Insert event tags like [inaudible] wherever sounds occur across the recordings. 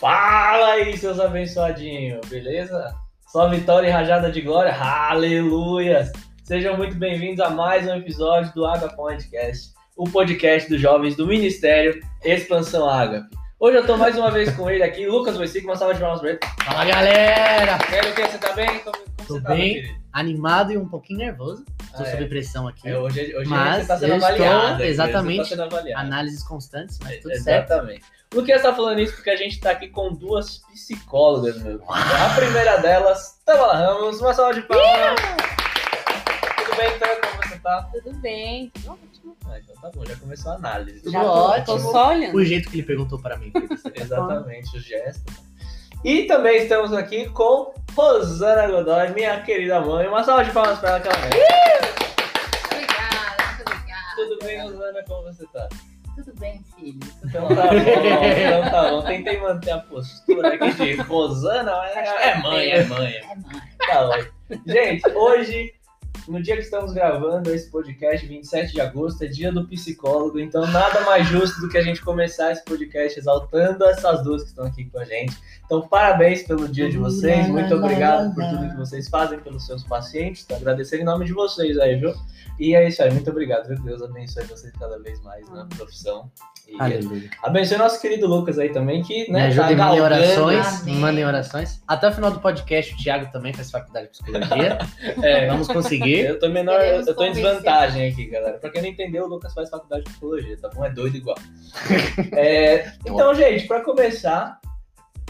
Fala aí, seus abençoadinhos, beleza? Só vitória e rajada de glória, aleluia! Sejam muito bem-vindos a mais um episódio do Água Podcast, o podcast dos jovens do Ministério Expansão Ágape. Hoje eu tô mais uma vez com ele aqui, Lucas Voicic, uma salva de palmas pra ele. Fala galera! E aí, Luquinha, você tá bem? Tô você tá, bem. Animado e um pouquinho nervoso. Tô Ah, é. sob pressão aqui. É, hoje hoje Mas você tá sendo eu estou- avaliado. aqui, exatamente, tá sendo avaliado. Análises constantes, mas tudo certo. Exatamente. O Luquinhas tá falando isso porque a gente tá aqui com duas psicólogas, meu. A primeira delas, Tamara Ramos, uma salva de palmas. Tudo bem, então? Como você tá? Tudo bem, tudo ótimo. Ah, então tá bom, já começou a análise. Tudo Já ótimo. tô só olhando. O jeito que ele perguntou para mim. Exatamente, o gesto. E também estamos aqui com Rosana Godoy, minha querida mãe. Uma salva de palmas pra ela, aí. Obrigada, muito obrigada. Tudo bem, Rosana? Como você tá? Tudo bem, filho. Então tá bom, então tá bom. Tentei manter a postura aqui de Rosana, mas é mãe, é mãe. É mãe. Tá ótimo. Gente, hoje, no dia que estamos gravando esse podcast, 27 de agosto, é dia do psicólogo, então nada mais justo do que a gente começar esse podcast exaltando essas duas que estão aqui com a gente. Então, parabéns pelo dia de vocês, muito obrigado por tudo que vocês fazem pelos seus pacientes, tô agradecendo em nome de vocês aí, viu? E é isso aí, muito obrigado, viu? Deus abençoe vocês cada vez mais na profissão. Aleluia. abençoe nosso querido Lucas aí também, que Me né, ajudem, tá mandem galgando- orações. Amém. Mandem orações. Até o final do podcast, o Thiago também faz faculdade de psicologia. [laughs] É, Vamos conseguir. Eu tô menor, eu Queremos tô em desvantagem aqui, galera. Pra quem não entendeu, o Lucas faz faculdade de psicologia, tá bom? É doido igual. É, [laughs] então, gente, pra começar.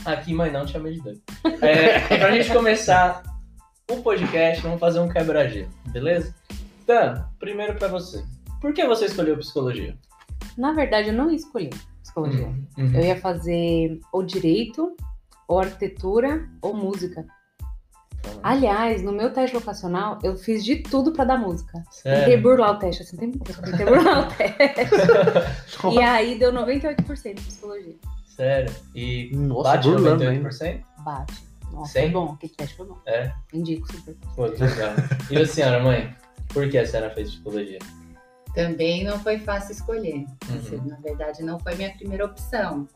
Aqui, mãe, não te chamei de doido. É, pra gente começar o podcast, vamos fazer um quebra-gelo, beleza? Então, primeiro pra você. Por que você escolheu psicologia? Na verdade, eu não escolhi psicologia. Uhum. Eu ia fazer ou direito, ou arquitetura, ou música. Aliás, no meu teste vocacional, eu fiz de tudo pra dar música. Tentei Sério? burlar o teste, assim, tem tentei burlar o [laughs] teste. E aí deu 98% de psicologia. Sério? E Nossa, bate burlando ainda. 98%? Bate. Nossa, Sim? foi bom. Aquele teste foi bom. É. Indico super. Pô, que legal. E a senhora, mãe? Por que a senhora fez psicologia? Também não foi fácil escolher. Uhum. Na verdade, não foi minha primeira opção.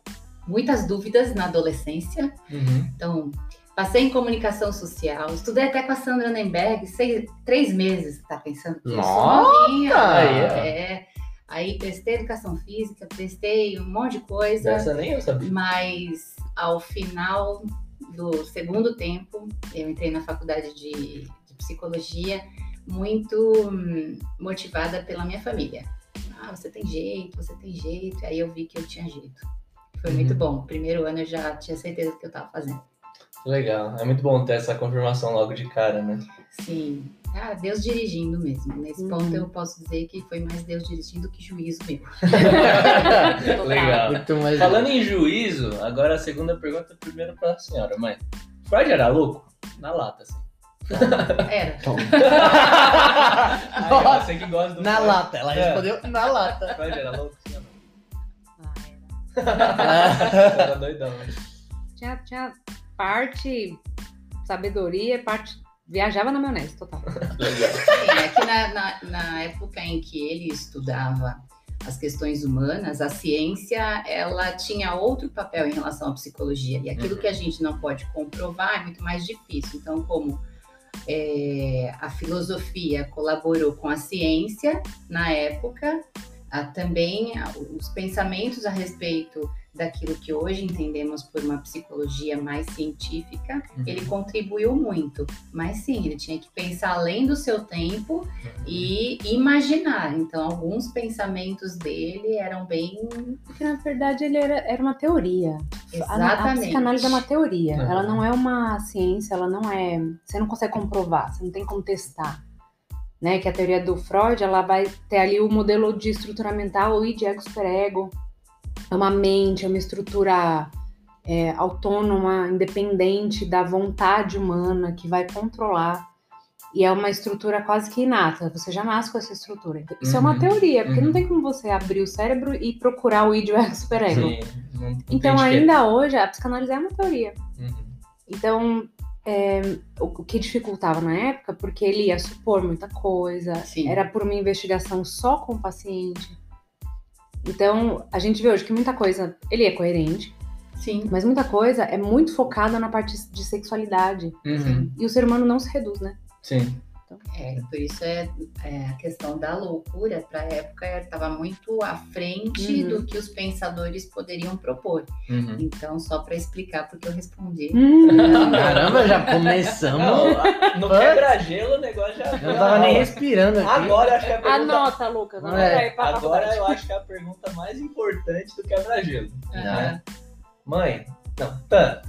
Muitas dúvidas na adolescência. Uhum. Então, passei em comunicação social. Estudei até com a Sandra Nemberg. Seis, três meses, tá pensando que Nossa! novinha. É. Aí prestei educação física, prestei um monte de coisa. Essa nem eu sabia. Mas ao final do segundo tempo, eu entrei na faculdade de, de psicologia muito hum, motivada pela minha família. Ah, você tem jeito, você tem jeito. Aí eu vi que eu tinha jeito. Foi Uhum. muito bom. Primeiro ano eu já tinha certeza do que eu estava fazendo. Legal. É muito bom ter essa confirmação logo de cara, né? Sim. Ah, Deus dirigindo mesmo. Nesse Uhum. ponto eu posso dizer que foi mais Deus dirigindo que juízo meu. [laughs] Legal. Muito mais. Falando em juízo, agora a segunda pergunta primeiro pra senhora, mãe. Freud era louco? Na lata, assim. Era. Aí, ó, você que gosta do Na Freud. lata. Ela É. respondeu na lata. Freud era ou não? Ah, era. [laughs] Era doidão, né? Tinha, tinha parte sabedoria, parte. Viajava na maionese, total. Legal. [laughs] Sim, é que na, na, na época em que ele estudava as questões humanas, a ciência ela tinha outro papel em relação à psicologia. E aquilo Uhum. que a gente não pode comprovar é muito mais difícil. Então, como é, a filosofia colaborou com a ciência na época, a- também a- os pensamentos a respeito daquilo que hoje entendemos por uma psicologia mais científica, Uhum. ele contribuiu muito. Mas sim, ele tinha que pensar além do seu tempo e imaginar. Então, alguns pensamentos dele eram bem. Porque na verdade ele era, era uma teoria. A, a Exatamente. psicanálise é uma teoria. Uhum. Ela não é uma ciência, ela não é. Você não consegue comprovar, você não tem como testar. Né? Que a teoria do Freud, ela vai ter ali o modelo de estrutura mental, o id, ego, superego. É uma mente, é uma estrutura é, autônoma, independente da vontade humana que vai controlar. E é uma estrutura quase que inata. Você já nasce com essa estrutura. Então, Isso é uma Uhum. teoria, porque Uhum. não tem como você abrir o cérebro e procurar o id, ego, superego. Então, ainda hoje, a psicanálise é uma teoria. Uhum. Então, é, o, o que dificultava na época, porque ele ia supor muita coisa, Sim. era por uma investigação só com o paciente. Então, a gente vê hoje que muita coisa, ele é coerente, Sim. Mas muita coisa é muito focada na parte de sexualidade. Uhum. E o ser humano não se reduz, né? Sim. É, por isso é, é, a questão da loucura para a época estava muito à frente Uhum. do que os pensadores poderiam propor. Uhum. Então, só para explicar porque eu respondi. Hum, [laughs] Caramba, já começamos. Não, no quebra-gelo o negócio já. Eu não tava nem respirando aqui. Agora eu acho que a pergunta. Anota, Lucas. Anota É, pra Agora eu acho que é a pergunta mais importante do quebra-gelo. Aham. Mãe, não, Tan.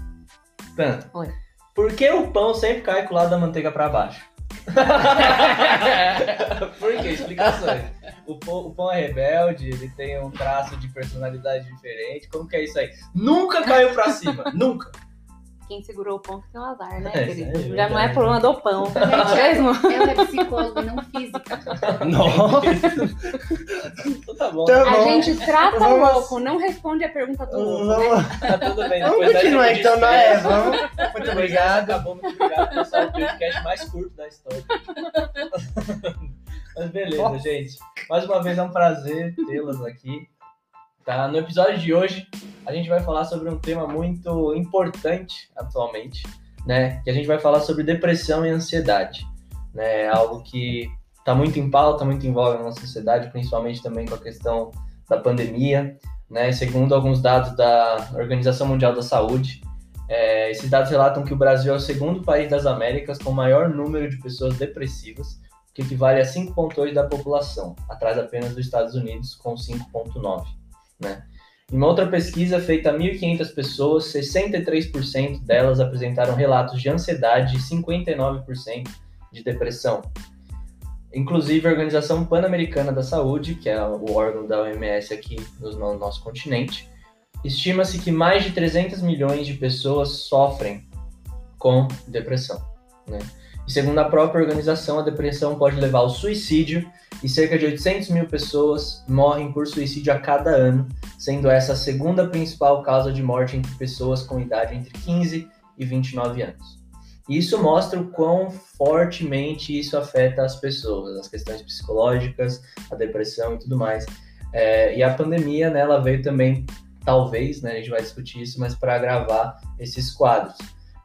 Tan. Oi. Por que o pão sempre cai com o lado da manteiga pra baixo? [laughs] Por quê? Explicações. O pão, o pão é rebelde, ele tem um traço de personalidade diferente. Como que é isso aí? Nunca caiu pra cima. Nunca. Quem segurou o pão que tem um azar, né, É, é Já não é problema do pão, [laughs] é mesmo? Ela é psicóloga, não física. [laughs] Nossa. Então tá bom. Tá A bom. gente trata o Vamos- louco, não responde a pergunta do louco, né? Vamos, Tá tudo bem. vamos continuar então, não é? Vamos. Muito obrigado. Acabou, muito obrigado, pessoal. O podcast mais curto da história. [laughs] Mas beleza, Nossa. gente. Mais uma vez é um prazer tê-las aqui. Tá? No episódio de hoje, a gente vai falar sobre um tema muito importante atualmente, né? Que a gente vai falar sobre depressão e ansiedade. Né? Algo que está muito em pauta, muito em voga na nossa sociedade, principalmente também com a questão da pandemia. Né? Segundo alguns dados da Organização Mundial da Saúde, é, esses dados relatam que o Brasil é o segundo país das Américas com maior número de pessoas depressivas, que equivale a 5,8% da população, atrás apenas dos Estados Unidos, com 5,9%. Né? Em uma outra pesquisa feita a 1.500 pessoas, 63% delas apresentaram relatos de ansiedade e 59% de depressão. Inclusive, a Organização Pan-Americana da Saúde, que é o órgão da OMS aqui no no nosso continente, estima-se que mais de 300 milhões de pessoas sofrem com depressão. Né? E segundo a própria organização, a depressão pode levar ao suicídio e cerca de 800 mil pessoas morrem por suicídio a cada ano, sendo essa a segunda principal causa de morte entre pessoas com idade entre 15 e 29 anos. E isso mostra o quão fortemente isso afeta as pessoas, as questões psicológicas, a depressão e tudo mais. É, e a pandemia, né, ela veio também, talvez, né, a gente vai discutir isso, mas para agravar esses quadros.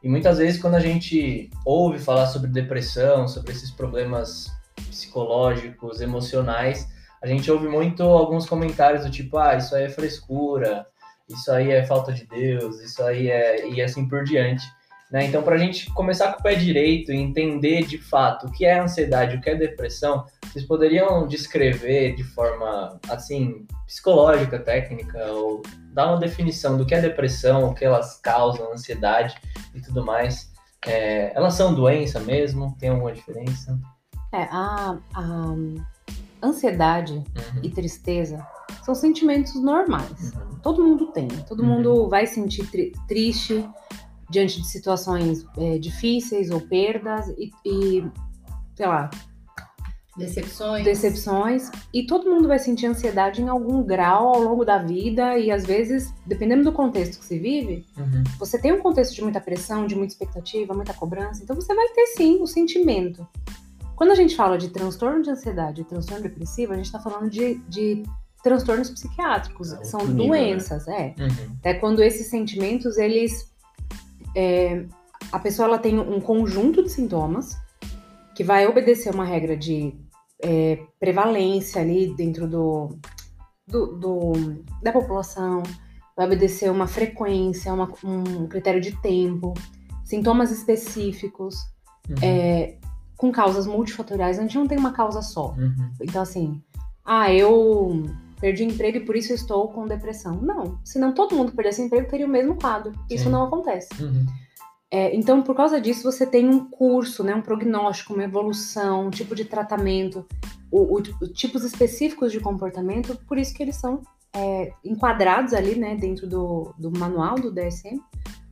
E muitas vezes, quando a gente ouve falar sobre depressão, sobre esses problemas psicológicos, emocionais, a gente ouve muito alguns comentários do tipo, ah, isso aí é frescura, isso aí é falta de Deus, isso aí é. e assim por diante. Né? Então, para a gente começar com o pé direito e entender de fato o que é ansiedade, o que é depressão, vocês poderiam descrever de forma assim psicológica, técnica, ou dar uma definição do que é depressão, o que elas causam, ansiedade e tudo mais. É, elas são doença mesmo? Tem alguma diferença? É, a, a ansiedade Uhum, e tristeza são sentimentos normais. uhum, Todo mundo tem. Todo Uhum. mundo vai sentir tri- triste diante de situações é, difíceis ou perdas e, e, sei lá, Decepções. decepções. E todo mundo vai sentir ansiedade em algum grau ao longo da vida e às vezes, dependendo do contexto que se vive, uhum, você tem um contexto de muita pressão, de muita expectativa, muita cobrança, então você vai ter sim o sentimento. Quando a gente fala de transtorno de ansiedade e transtorno depressivo, a gente está falando de, de transtornos psiquiátricos, É são nível, doenças, é. uhum, É quando esses sentimentos, eles. é, a pessoa ela tem um conjunto de sintomas que vai obedecer uma regra de é, prevalência ali dentro do, do, do- da população, vai obedecer uma frequência, uma- um critério de tempo, sintomas específicos, uhum, é, com causas multifatoriais. A gente não tem uma causa só. uhum, Então, assim, ah, eu perdi emprego e por isso estou com depressão. Não, senão todo mundo perdesse emprego teria o mesmo quadro. Isso Sim. não acontece. uhum, É, então, por causa disso, você tem um curso, né, um prognóstico, uma evolução, um tipo de tratamento, o, o- o- tipos específicos de comportamento, por isso que eles são é, enquadrados ali, né, dentro do, do manual do DSM,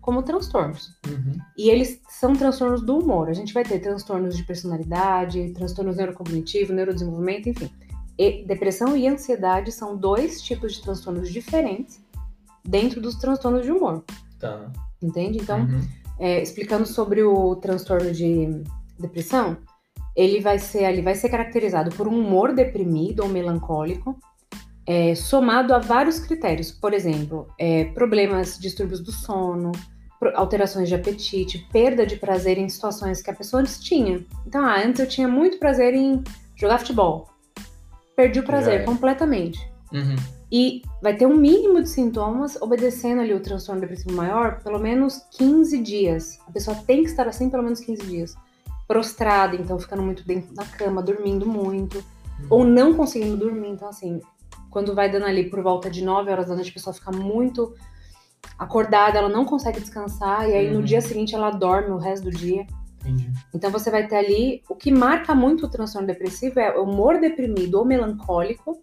como transtornos. uhum, E eles são transtornos do humor. A gente vai ter transtornos de personalidade, transtornos neurocognitivos, neurodesenvolvimento, enfim. E depressão e ansiedade são dois tipos de transtornos diferentes dentro dos transtornos de humor, tá. entende? Então, uhum, é, explicando sobre o transtorno de depressão, ele vai ser ali vai ser caracterizado por um humor deprimido ou melancólico, é, somado a vários critérios. Por exemplo, é, problemas, distúrbios do sono, alterações de apetite, perda de prazer em situações que a pessoa antes tinha. Então, ah, antes eu tinha muito prazer em jogar futebol. Perdi o prazer era. completamente. Uhum. E vai ter um mínimo de sintomas obedecendo ali o transtorno depressivo maior, pelo menos 15 dias. A pessoa tem que estar assim pelo menos 15 dias. Prostrada, então ficando muito dentro da cama, dormindo muito, ou não conseguindo dormir. Então, assim, quando vai dando ali por volta de 9 horas da noite, a pessoa fica muito acordada, ela não consegue descansar, e aí no Uhum. dia seguinte ela dorme o resto do dia. Entendi. Então você vai ter ali. O que marca muito o transtorno depressivo é o humor deprimido ou melancólico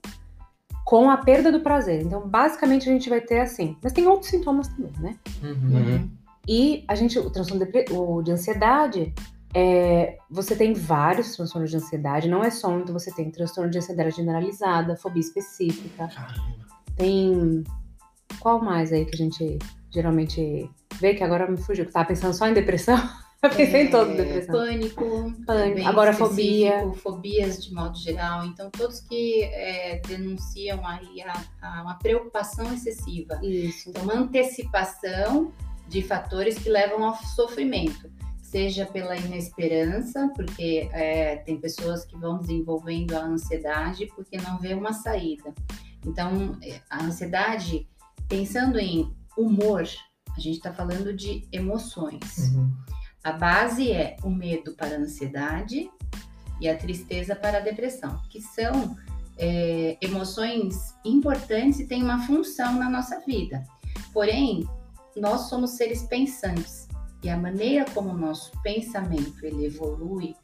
com a perda do prazer. Então, basicamente, a gente vai ter assim. Mas tem outros sintomas também, né? Uhum. Uhum. E a gente, o transtorno depre- o de ansiedade, é, você tem vários transtornos de ansiedade, não é só um, então você tem transtorno de ansiedade generalizada, fobia específica, Caramba. tem. Qual mais aí que a gente geralmente vê que agora me fugiu? que Tava pensando só em depressão? [laughs] Eu pensei em todo É, depressão. Pânico, Pânico, agorafobia. específico, fobias de modo geral. Então, todos que é, denunciam aí a, a uma preocupação excessiva. Isso. Então, uma antecipação de fatores que levam ao sofrimento, seja pela inesperança, porque é, tem pessoas que vão desenvolvendo a ansiedade porque não vê uma saída. Então, é, a ansiedade, pensando em humor, a gente está falando de emoções. Uhum. A base é o medo para a ansiedade e a tristeza para a depressão, que são é, emoções importantes e têm uma função na nossa vida. Porém, nós somos seres pensantes e a maneira como o nosso pensamento ele evolui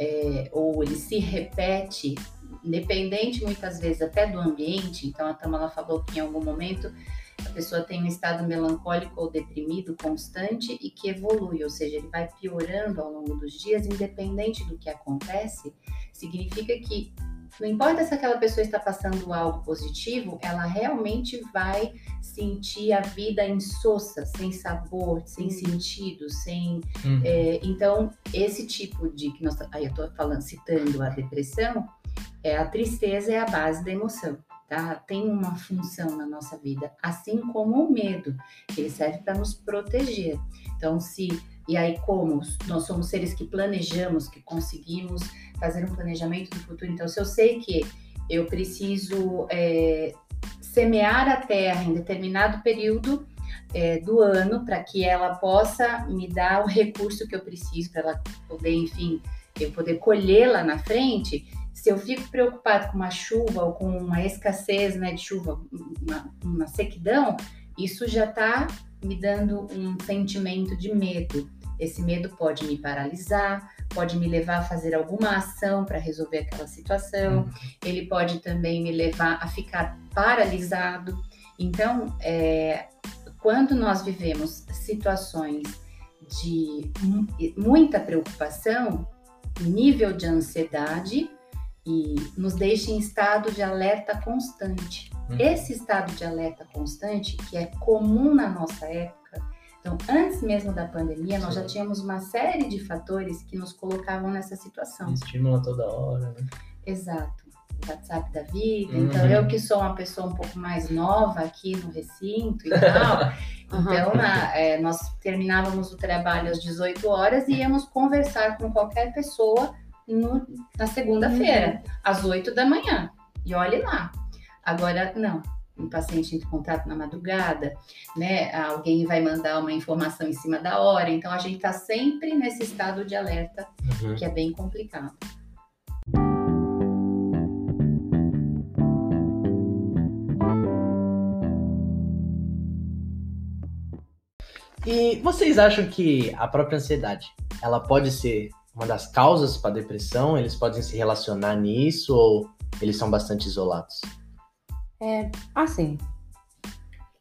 é, ou ele se repete, independente muitas vezes até do ambiente. Então, a Tamala falou que em algum momento a pessoa tem um estado melancólico ou deprimido constante e que evolui, ou seja, ele vai piorando ao longo dos dias, independente do que acontece, significa que não importa se aquela pessoa está passando algo positivo, ela realmente vai sentir a vida insossa, sem sabor, sem sentido, sem. Uhum. é, então, esse tipo de que nós. Aí eu estou falando, citando a depressão, é a tristeza é a base da emoção tá? Tem uma função na nossa vida, assim como o medo, que ele serve para nos proteger. Então, se e aí como nós somos seres que planejamos, que conseguimos fazer um planejamento do futuro, então se eu sei que eu preciso é, semear a terra em determinado período é, do ano para que ela possa me dar o recurso que eu preciso para ela poder, enfim, eu poder colher lá na frente, se eu fico preocupado com uma chuva ou com uma escassez né, de chuva, uma, uma sequidão, isso já está me dando um sentimento de medo. Esse medo pode me paralisar, pode me levar a fazer alguma ação para resolver aquela situação, Uhum. ele pode também me levar a ficar paralisado. Então, é, quando nós vivemos situações de mu- muita preocupação, nível de ansiedade, e nos deixa em estado de alerta constante. Uhum. Esse estado de alerta constante, que é comum na nossa época, então antes mesmo da pandemia, nós já tínhamos uma série de fatores que nos colocavam nessa situação. Estimula toda hora, né? Exato. O WhatsApp da vida. Uhum. Então, eu que sou uma pessoa um pouco mais nova aqui no recinto e tal. [laughs] então, na- é, nós terminávamos o trabalho às 18 horas e íamos conversar com qualquer pessoa no- na segunda-feira, às 8 da manhã. E olhe lá. Agora, não. Um paciente entra em contato na madrugada, né? Alguém vai mandar uma informação em cima da hora. Então, a gente está sempre nesse estado de alerta Uhum. que é bem complicado. E vocês acham que a própria ansiedade, ela pode ser uma das causas para depressão? Eles podem se relacionar nisso ou eles são bastante isolados? Assim,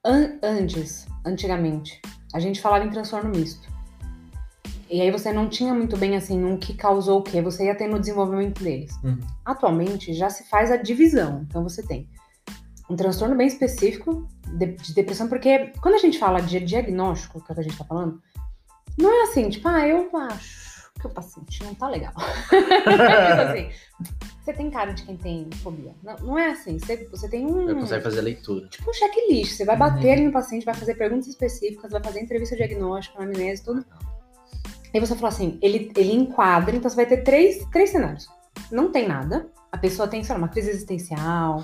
an- antes, antigamente, a gente falava em transtorno misto. E aí você não tinha muito bem assim um que causou o quê, você ia ter no desenvolvimento deles. Uhum. Atualmente já se faz a divisão. Então você tem um transtorno bem específico de, de depressão, porque quando a gente fala de diagnóstico, que é o que a gente tá falando, não é assim, tipo, ah, eu acho que paciente não tá legal. [laughs] Tipo assim, você tem cara de quem tem fobia. Não, não é assim. Você, você tem um. Você consegue fazer leitura. Tipo um checklist. Você vai bater Uhum. ali no paciente, vai fazer perguntas específicas, vai fazer entrevista diagnóstica, anamnese, tudo. Aí você fala assim, ele, ele enquadra, então você vai ter três, três cenários. Não tem nada. A pessoa tem, sei lá, uma crise existencial,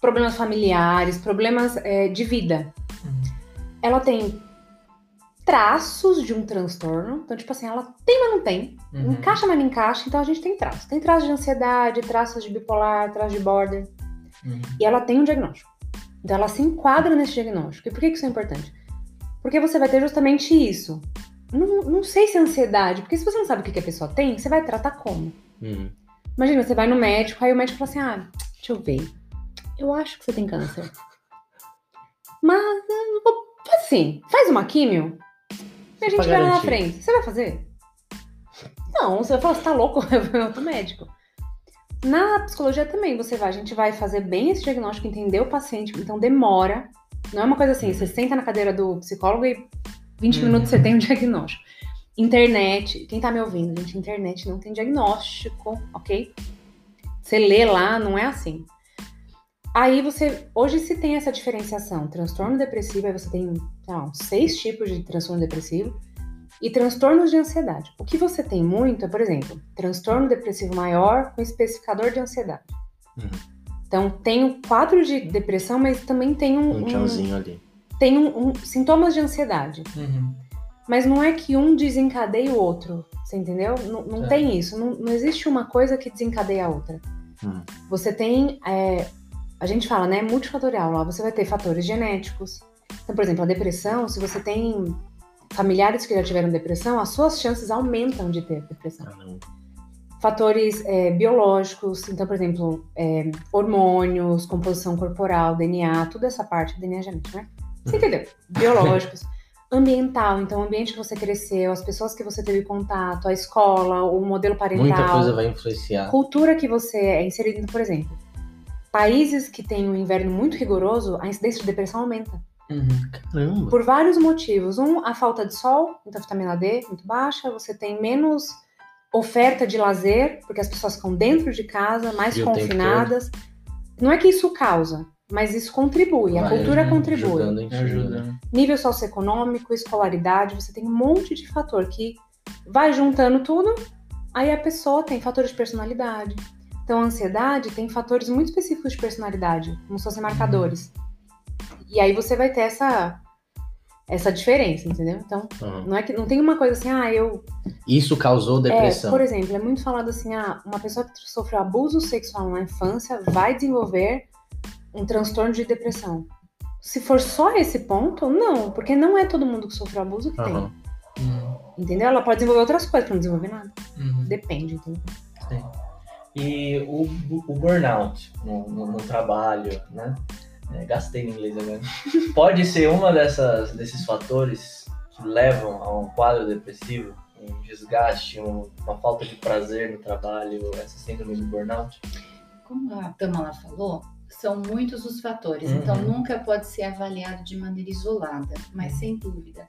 problemas familiares, problemas é, de vida. Uhum. Ela tem traços de um transtorno. Então, tipo assim, ela tem, mas não tem. Uhum. Encaixa, mas não encaixa. Então a gente tem traços. Tem traços de ansiedade, traços de bipolar, traços de border. Uhum. E ela tem um diagnóstico. Então ela se enquadra nesse diagnóstico. E por que isso é importante? Porque você vai ter justamente isso. Não, não sei se é ansiedade, porque se você não sabe o que que a pessoa tem, você vai tratar como? Uhum. Imagina, você vai no médico, aí o médico fala assim: ah, deixa eu ver. Eu acho que você tem câncer. [laughs] Mas, vou- assim, faz uma químio e a gente vai lá na frente. Você vai fazer? Não, você vai falar, você tá louco? [laughs] Eu vou outro médico. Na psicologia também, você vai, a gente vai fazer bem esse diagnóstico, entender o paciente, então demora. Não é uma coisa assim, você senta na cadeira do psicólogo e 20 Uhum. minutos você tem um [laughs] diagnóstico. Internet, quem tá me ouvindo, gente, internet não tem diagnóstico, ok? Você lê lá, não é assim. Aí você, hoje se tem essa diferenciação, transtorno depressivo, aí você tem, uns seis tipos de transtorno depressivo e transtornos de ansiedade. O que você tem muito é, por exemplo, transtorno depressivo maior com especificador de ansiedade. Uhum. Então, tem o quadro de depressão, mas também tem um, Um um- tchãozinho ali. tem um- um- sintomas de ansiedade. Uhum. Mas não é que um desencadeia o outro, você entendeu? Não, não Tá. tem isso. Não, não existe uma coisa que desencadeia a outra. Hum. Você tem, é, a gente fala, né, multifatorial lá. Você vai ter fatores genéticos. Então, por exemplo, a depressão, se você tem familiares que já tiveram depressão, as suas chances aumentam de ter depressão. Não. Fatores é, biológicos, então, por exemplo, é, hormônios, composição corporal, DNA, toda essa parte, DNA genético, né? Você entendeu? Biológicos. Ambiental, então, o ambiente que você cresceu, as pessoas que você teve contato, a escola, o modelo parental. Muita coisa vai influenciar. Cultura que você é inserido, por exemplo, países que têm um inverno muito rigoroso, a incidência de depressão aumenta. Uhum. Caramba. Por vários motivos. Um, a falta de sol, então vitamina D muito baixa, você tem menos oferta de lazer, porque as pessoas ficam dentro de casa, mais tempo confinadas. Não é que isso causa, mas isso contribui, a Vai cultura ajudando, contribui. Ajudando, enfim, né? Ajuda. Nível socioeconômico, escolaridade, você tem um monte de fator que vai juntando tudo, aí a pessoa tem fatores de personalidade. Então, a ansiedade tem fatores muito específicos de personalidade, como se fossem marcadores. E aí você vai ter essa, essa diferença, entendeu? Então, Uhum. não é que não tem uma coisa assim, ah, eu. Isso causou É, depressão. por exemplo, é muito falado assim, ah, uma pessoa que sofreu abuso sexual na infância vai desenvolver um transtorno de depressão. Se for só esse ponto, não, porque não é todo mundo que sofreu abuso que Aham. tem. Uhum. Entendeu? Ela pode desenvolver outras coisas pra não desenvolver nada. Uhum. Depende, entendeu? E o, o burnout no, no- no trabalho, né? É, gastei em inglês agora. [laughs] Pode ser uma dessas, desses fatores que levam a um quadro depressivo, um desgaste, um- uma falta de prazer no trabalho, essa síndrome do burnout? Como a Tamala falou, são muitos os fatores, Uhum. então nunca pode ser avaliado de maneira isolada, mas sem dúvida.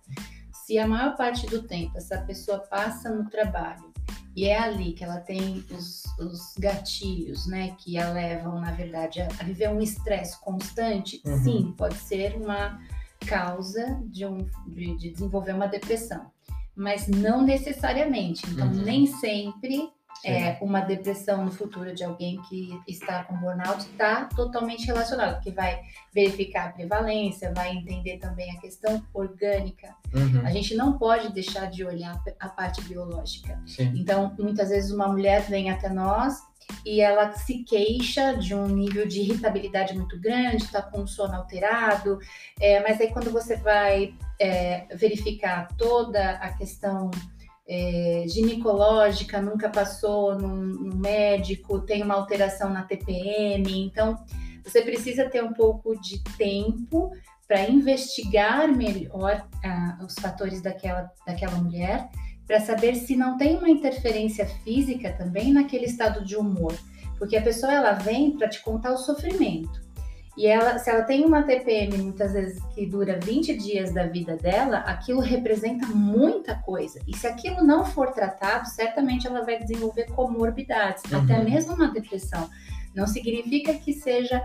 Se a maior parte do tempo essa pessoa passa no trabalho e é ali que ela tem os, os gatilhos, né, que a levam, na verdade, a, viver um estresse constante, Uhum. sim, pode ser uma causa de, um, de, de desenvolver uma depressão. Mas não necessariamente. Então, Uhum. nem sempre. É, uma depressão no futuro de alguém que está com burnout está totalmente relacionado, porque vai verificar a prevalência, vai entender também a questão orgânica. Uhum. A gente não pode deixar de olhar a parte biológica. Sim. Então, muitas vezes uma mulher vem até nós e ela se queixa de um nível de irritabilidade muito grande, está com o sono alterado, é, mas aí quando você vai é, verificar toda a questão é, ginecológica, nunca passou num, num médico, tem uma alteração na TPM, então você precisa ter um pouco de tempo para investigar melhor ah, os fatores daquela, daquela mulher, para saber se não tem uma interferência física também naquele estado de humor. Porque a pessoa ela vem para te contar o sofrimento. E ela, se ela tem uma TPM muitas vezes que dura 20 dias da vida dela, aquilo representa muita coisa. E se aquilo não for tratado, certamente ela vai desenvolver comorbidades, Uhum. até mesmo uma depressão. Não significa que seja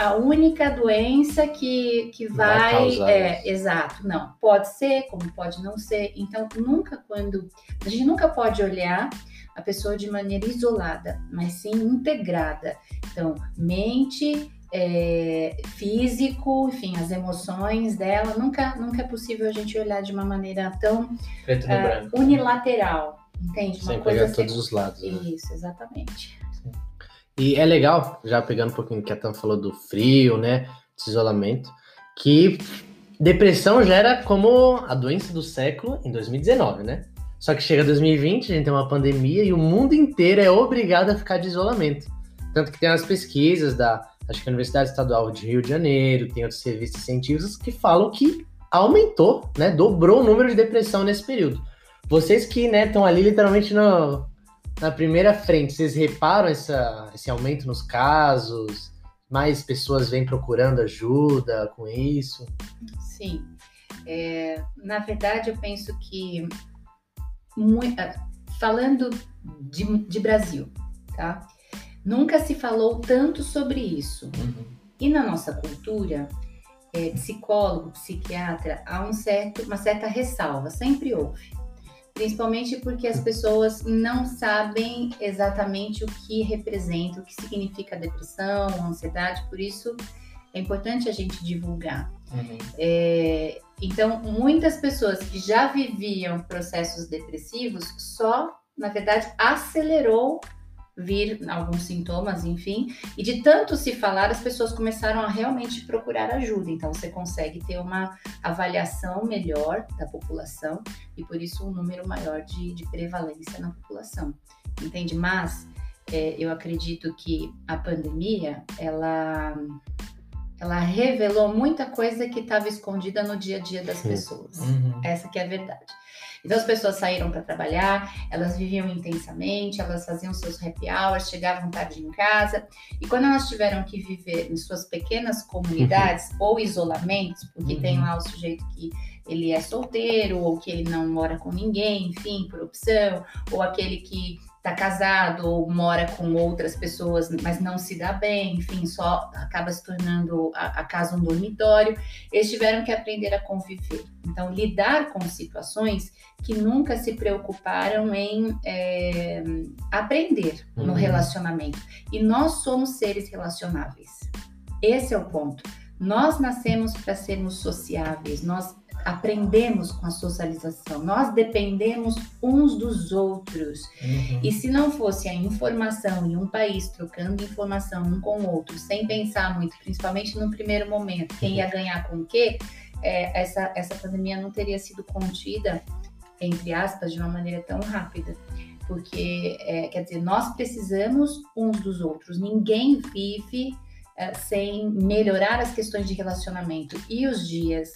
a única doença que, que Vai vai. é, exato, não. Pode ser, como pode não ser. Então, nunca quando. A gente nunca pode olhar a pessoa de maneira isolada, mas sim integrada. Então, mente, é, físico, enfim, as emoções dela, nunca, nunca é possível a gente olhar de uma maneira tão branco. unilateral, entende? Sem pegar assim- todos os lados. né? Isso, exatamente. E é legal, já pegando um pouquinho que a Tam falou do frio, né? Desse isolamento, que depressão gera como a doença do século em 2019, né? Só que chega 2020, a gente tem uma pandemia e o mundo inteiro é obrigado a ficar de isolamento. Tanto que tem as pesquisas da, acho que a Universidade Estadual de Rio de Janeiro, tem outros serviços científicos que falam que aumentou, né? Dobrou o número de depressão nesse período. Vocês que, né, estão ali literalmente no, na primeira frente, vocês reparam essa, esse aumento nos casos? Mais pessoas vêm procurando ajuda com isso? Sim. É, na verdade, eu penso que, mui- ah, falando de, de Brasil, tá? Nunca se falou tanto sobre isso. E na nossa cultura, é, psicólogo, psiquiatra, há um certo, uma certa ressalva, sempre houve. Principalmente porque as pessoas não sabem exatamente o que representa, o que significa depressão, ansiedade, por isso é importante a gente divulgar. Uhum. É, então, muitas pessoas que já viviam processos depressivos só, na verdade, acelerou vir alguns sintomas, enfim, e de tanto se falar, as pessoas começaram a realmente procurar ajuda. Então, você consegue ter uma avaliação melhor da população e, por isso, um número maior de, de prevalência na população. Entende? Mas é, eu acredito que a pandemia, ela ela revelou muita coisa que estava escondida no dia a dia das pessoas. Uhum. Essa que é a verdade. Então as pessoas saíram para trabalhar, elas viviam intensamente, elas faziam seus happy hours, chegavam tarde em casa, e quando elas tiveram que viver em suas pequenas comunidades ou isolamentos, porque Uhum. tem lá o sujeito que ele é solteiro ou que ele não mora com ninguém, enfim, por opção, ou aquele que está casado ou mora com outras pessoas, mas não se dá bem, enfim, só acaba se tornando a, a casa um dormitório. Eles tiveram que aprender a conviver. Então, lidar com situações que nunca se preocuparam em é, aprender no Uhum. relacionamento. E nós somos seres relacionáveis. Esse é o ponto. Nós nascemos para sermos sociáveis, nós aprendemos com a socialização, nós dependemos uns dos outros. Uhum. E se não fosse a informação em um país trocando informação um com o outro, sem pensar muito, principalmente no primeiro momento, quem ia ganhar com o quê, é, essa, essa pandemia não teria sido contida, entre aspas, de uma maneira tão rápida. Porque, é, quer dizer, nós precisamos uns dos outros. Ninguém vive é, sem melhorar as questões de relacionamento. E os dias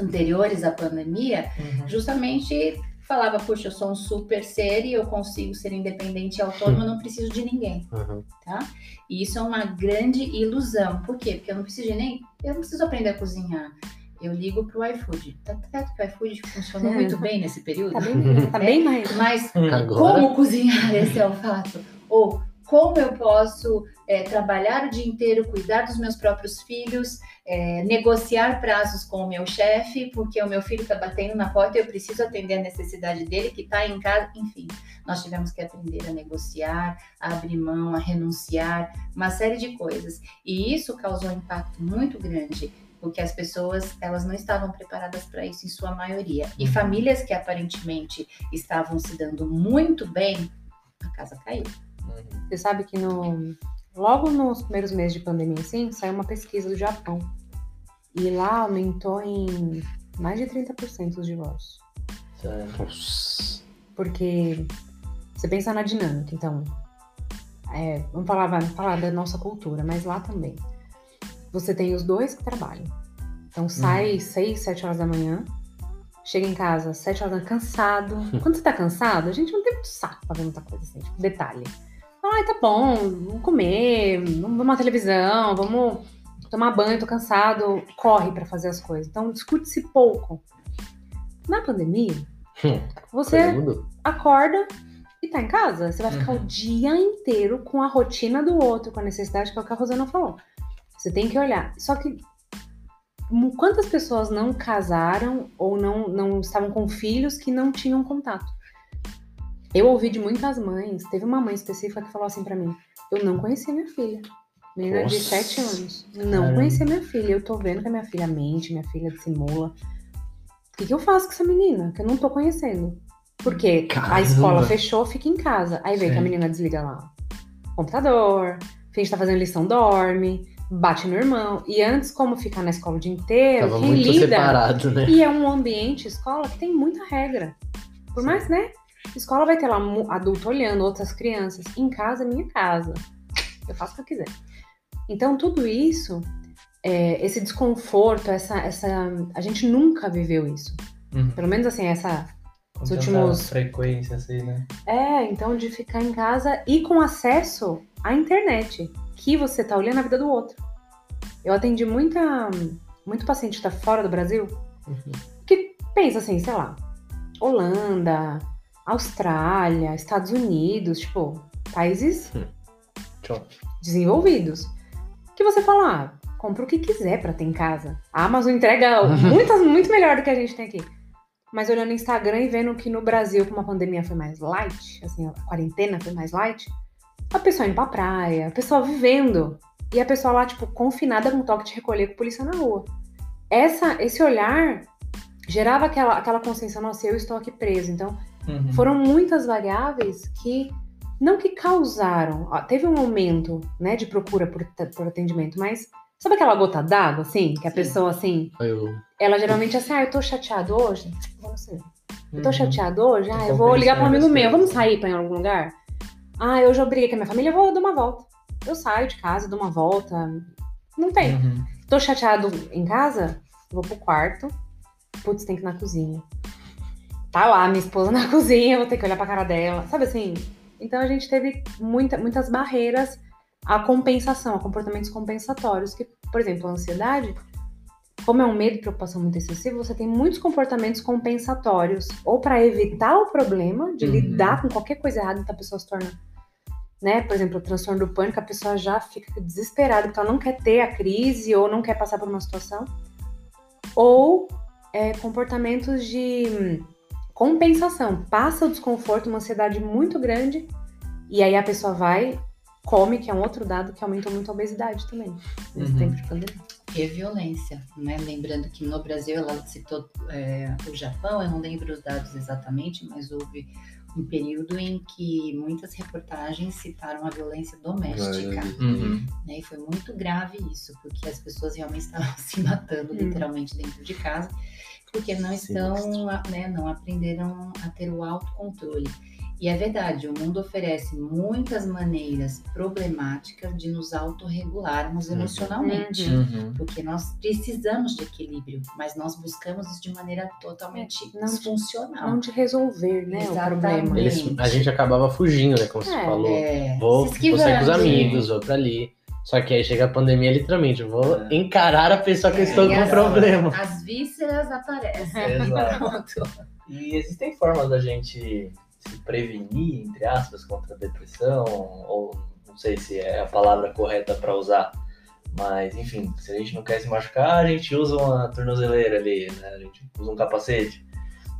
anteriores à pandemia, Uhum. justamente falava, puxa, eu sou um super ser e eu consigo ser independente e autônomo, eu não preciso de ninguém, Uhum. tá? E isso é uma grande ilusão. Por quê? Porque eu não preciso de nem, eu não preciso aprender a cozinhar. Eu ligo pro iFood. Tá certo que o iFood funcionou muito bem nesse período, Tá bem, tá bem mais. mas Agora, como cozinhar, esse é o fato. Ou como eu posso é, trabalhar o dia inteiro, cuidar dos meus próprios filhos, é, negociar prazos com o meu chefe, porque o meu filho está batendo na porta e eu preciso atender a necessidade dele, que está em casa. Enfim, nós tivemos que aprender a negociar, a abrir mão, a renunciar, uma série de coisas. E isso causou um impacto muito grande porque as pessoas elas não estavam preparadas para isso em sua maioria. E Uhum. famílias que aparentemente estavam se dando muito bem, a casa caiu. Você sabe que no, logo nos primeiros meses de pandemia, assim, saiu uma pesquisa do Japão. E lá aumentou em mais de 30% os divórcios. Nossa. Porque você pensa na dinâmica, então. é, vamos falar, vai falar da nossa cultura, mas lá também. Você tem os dois que trabalham. Então sai seis, sete horas da manhã, chega em casa, sete horas da manhã, cansado. [laughs] Quando você tá cansado, a gente não tem muito saco pra ver muita coisa assim, tipo, detalhe. Ai, tá bom, vamos comer, vamos ver uma televisão, vamos tomar banho, tô cansado, corre pra fazer as coisas. Então discute-se pouco. Na pandemia, Hum, você acorda e tá em casa. Você vai ficar Uhum. o dia inteiro com a rotina do outro, com a necessidade que é o que a Rosana falou. Você tem que olhar. Só que quantas pessoas não casaram ou não, não estavam com filhos que não tinham contato? Eu ouvi de muitas mães, teve uma mãe específica que falou assim pra mim: Eu não conhecia minha filha. Menina de Nossa. 7 anos. Não Caramba. conhecia minha filha. Eu tô vendo que a minha filha mente, minha filha dissimula. O que, que eu faço com essa menina? Que eu não tô conhecendo. Porque a Caramba. escola fechou, fica em casa. Aí vem Sim. que a menina desliga lá computador, finge tá fazendo lição, dorme, bate no irmão. E antes, como ficar na escola o dia inteiro, Tava quem muito lida. separado, né? E é um ambiente, escola, que tem muita regra. Por mais, né? Escola vai ter lá adulto olhando, outras crianças. Em casa, é minha casa. Eu faço o que eu quiser. Então, tudo isso, é, esse desconforto, essa, essa. A gente nunca viveu isso. Uhum. Pelo menos assim, essa. Com Os últimos- frequência, assim, né? É, então de ficar em casa e com acesso à internet, que você tá olhando a vida do outro. Eu atendi muita, muito paciente que tá fora do Brasil, Uhum. que pensa assim, sei lá, Holanda, Austrália, Estados Unidos, tipo, países Tchau. desenvolvidos. Que você fala, ah, compra o que quiser pra ter em casa. A Amazon entrega [laughs] muitas, muito melhor do que a gente tem aqui. Mas olhando no Instagram e vendo que no Brasil, como a pandemia foi mais light, assim, a quarentena foi mais light, a pessoa indo pra praia, a pessoa vivendo. E a pessoa lá, tipo, confinada com toque de recolher com polícia na rua. Essa, esse olhar gerava aquela, aquela consciência, nossa, eu estou aqui preso. Então, Uhum. foram muitas variáveis que não que causaram, ó, teve um aumento, né, de procura por, por atendimento, mas sabe aquela gota d'água, assim, que a Sim. pessoa assim, o. ela geralmente assim, ah, eu tô chateado hoje, no cinema. Eu tô Uhum. chateado hoje, ah, eu vou ligar para um amigo meu, vamos sair para ir em algum lugar? Ah, hoje eu briguei com a minha família, eu vou dar uma volta. Eu saio de casa, dou uma volta. Não tem. Uhum. Tô chateado em casa, vou pro quarto. Putz, tem que ir na cozinha. Tá lá, minha esposa [laughs] na cozinha, vou ter que olhar pra cara dela. Sabe assim? Então a gente teve muita, muitas barreiras à compensação, a comportamentos compensatórios. Que, por exemplo, a ansiedade, como é um medo e preocupação muito excessivo, você tem muitos comportamentos compensatórios. Ou pra evitar o problema de Uhum. lidar com qualquer coisa errada, então a pessoa se torna né? Por exemplo, o transtorno do pânico, a pessoa já fica desesperada porque ela não quer ter a crise ou não quer passar por uma situação. Ou é, comportamentos de hum, compensação. Passa o desconforto, uma ansiedade muito grande, e aí a pessoa vai, come, que é um outro dado que aumentou muito a obesidade também, nesse Uhum. tempo de pandemia. E violência, né? Lembrando que no Brasil, ela citou é, o Japão, eu não lembro os dados exatamente, mas houve um período em que muitas reportagens citaram a violência doméstica. Uhum. né? E foi muito grave isso, porque as pessoas realmente estavam [laughs] se matando Hum. literalmente dentro de casa, porque não estão, né, não aprenderam a ter o autocontrole. E é verdade, o mundo oferece muitas maneiras problemáticas de nos autorregularmos Uhum. emocionalmente. Uhum. Porque nós precisamos de equilíbrio, mas nós buscamos isso de maneira totalmente Não- disfuncional. Não de resolver, né, o Exatamente. problema. Eles, a gente acabava fugindo, né? Como você É, falou. É, Vou, se vou sair com os amigos, vou pra ali. Só que aí chega a pandemia, literalmente, eu vou É. encarar a pessoa que eu estou E com as- problema. As vísceras aparecem. Exato. E existem formas da gente se prevenir, entre aspas, contra a depressão, ou não sei se é a palavra correta para usar, mas enfim, se a gente não quer se machucar, a gente usa uma tornozeleira ali, né? A gente usa um capacete.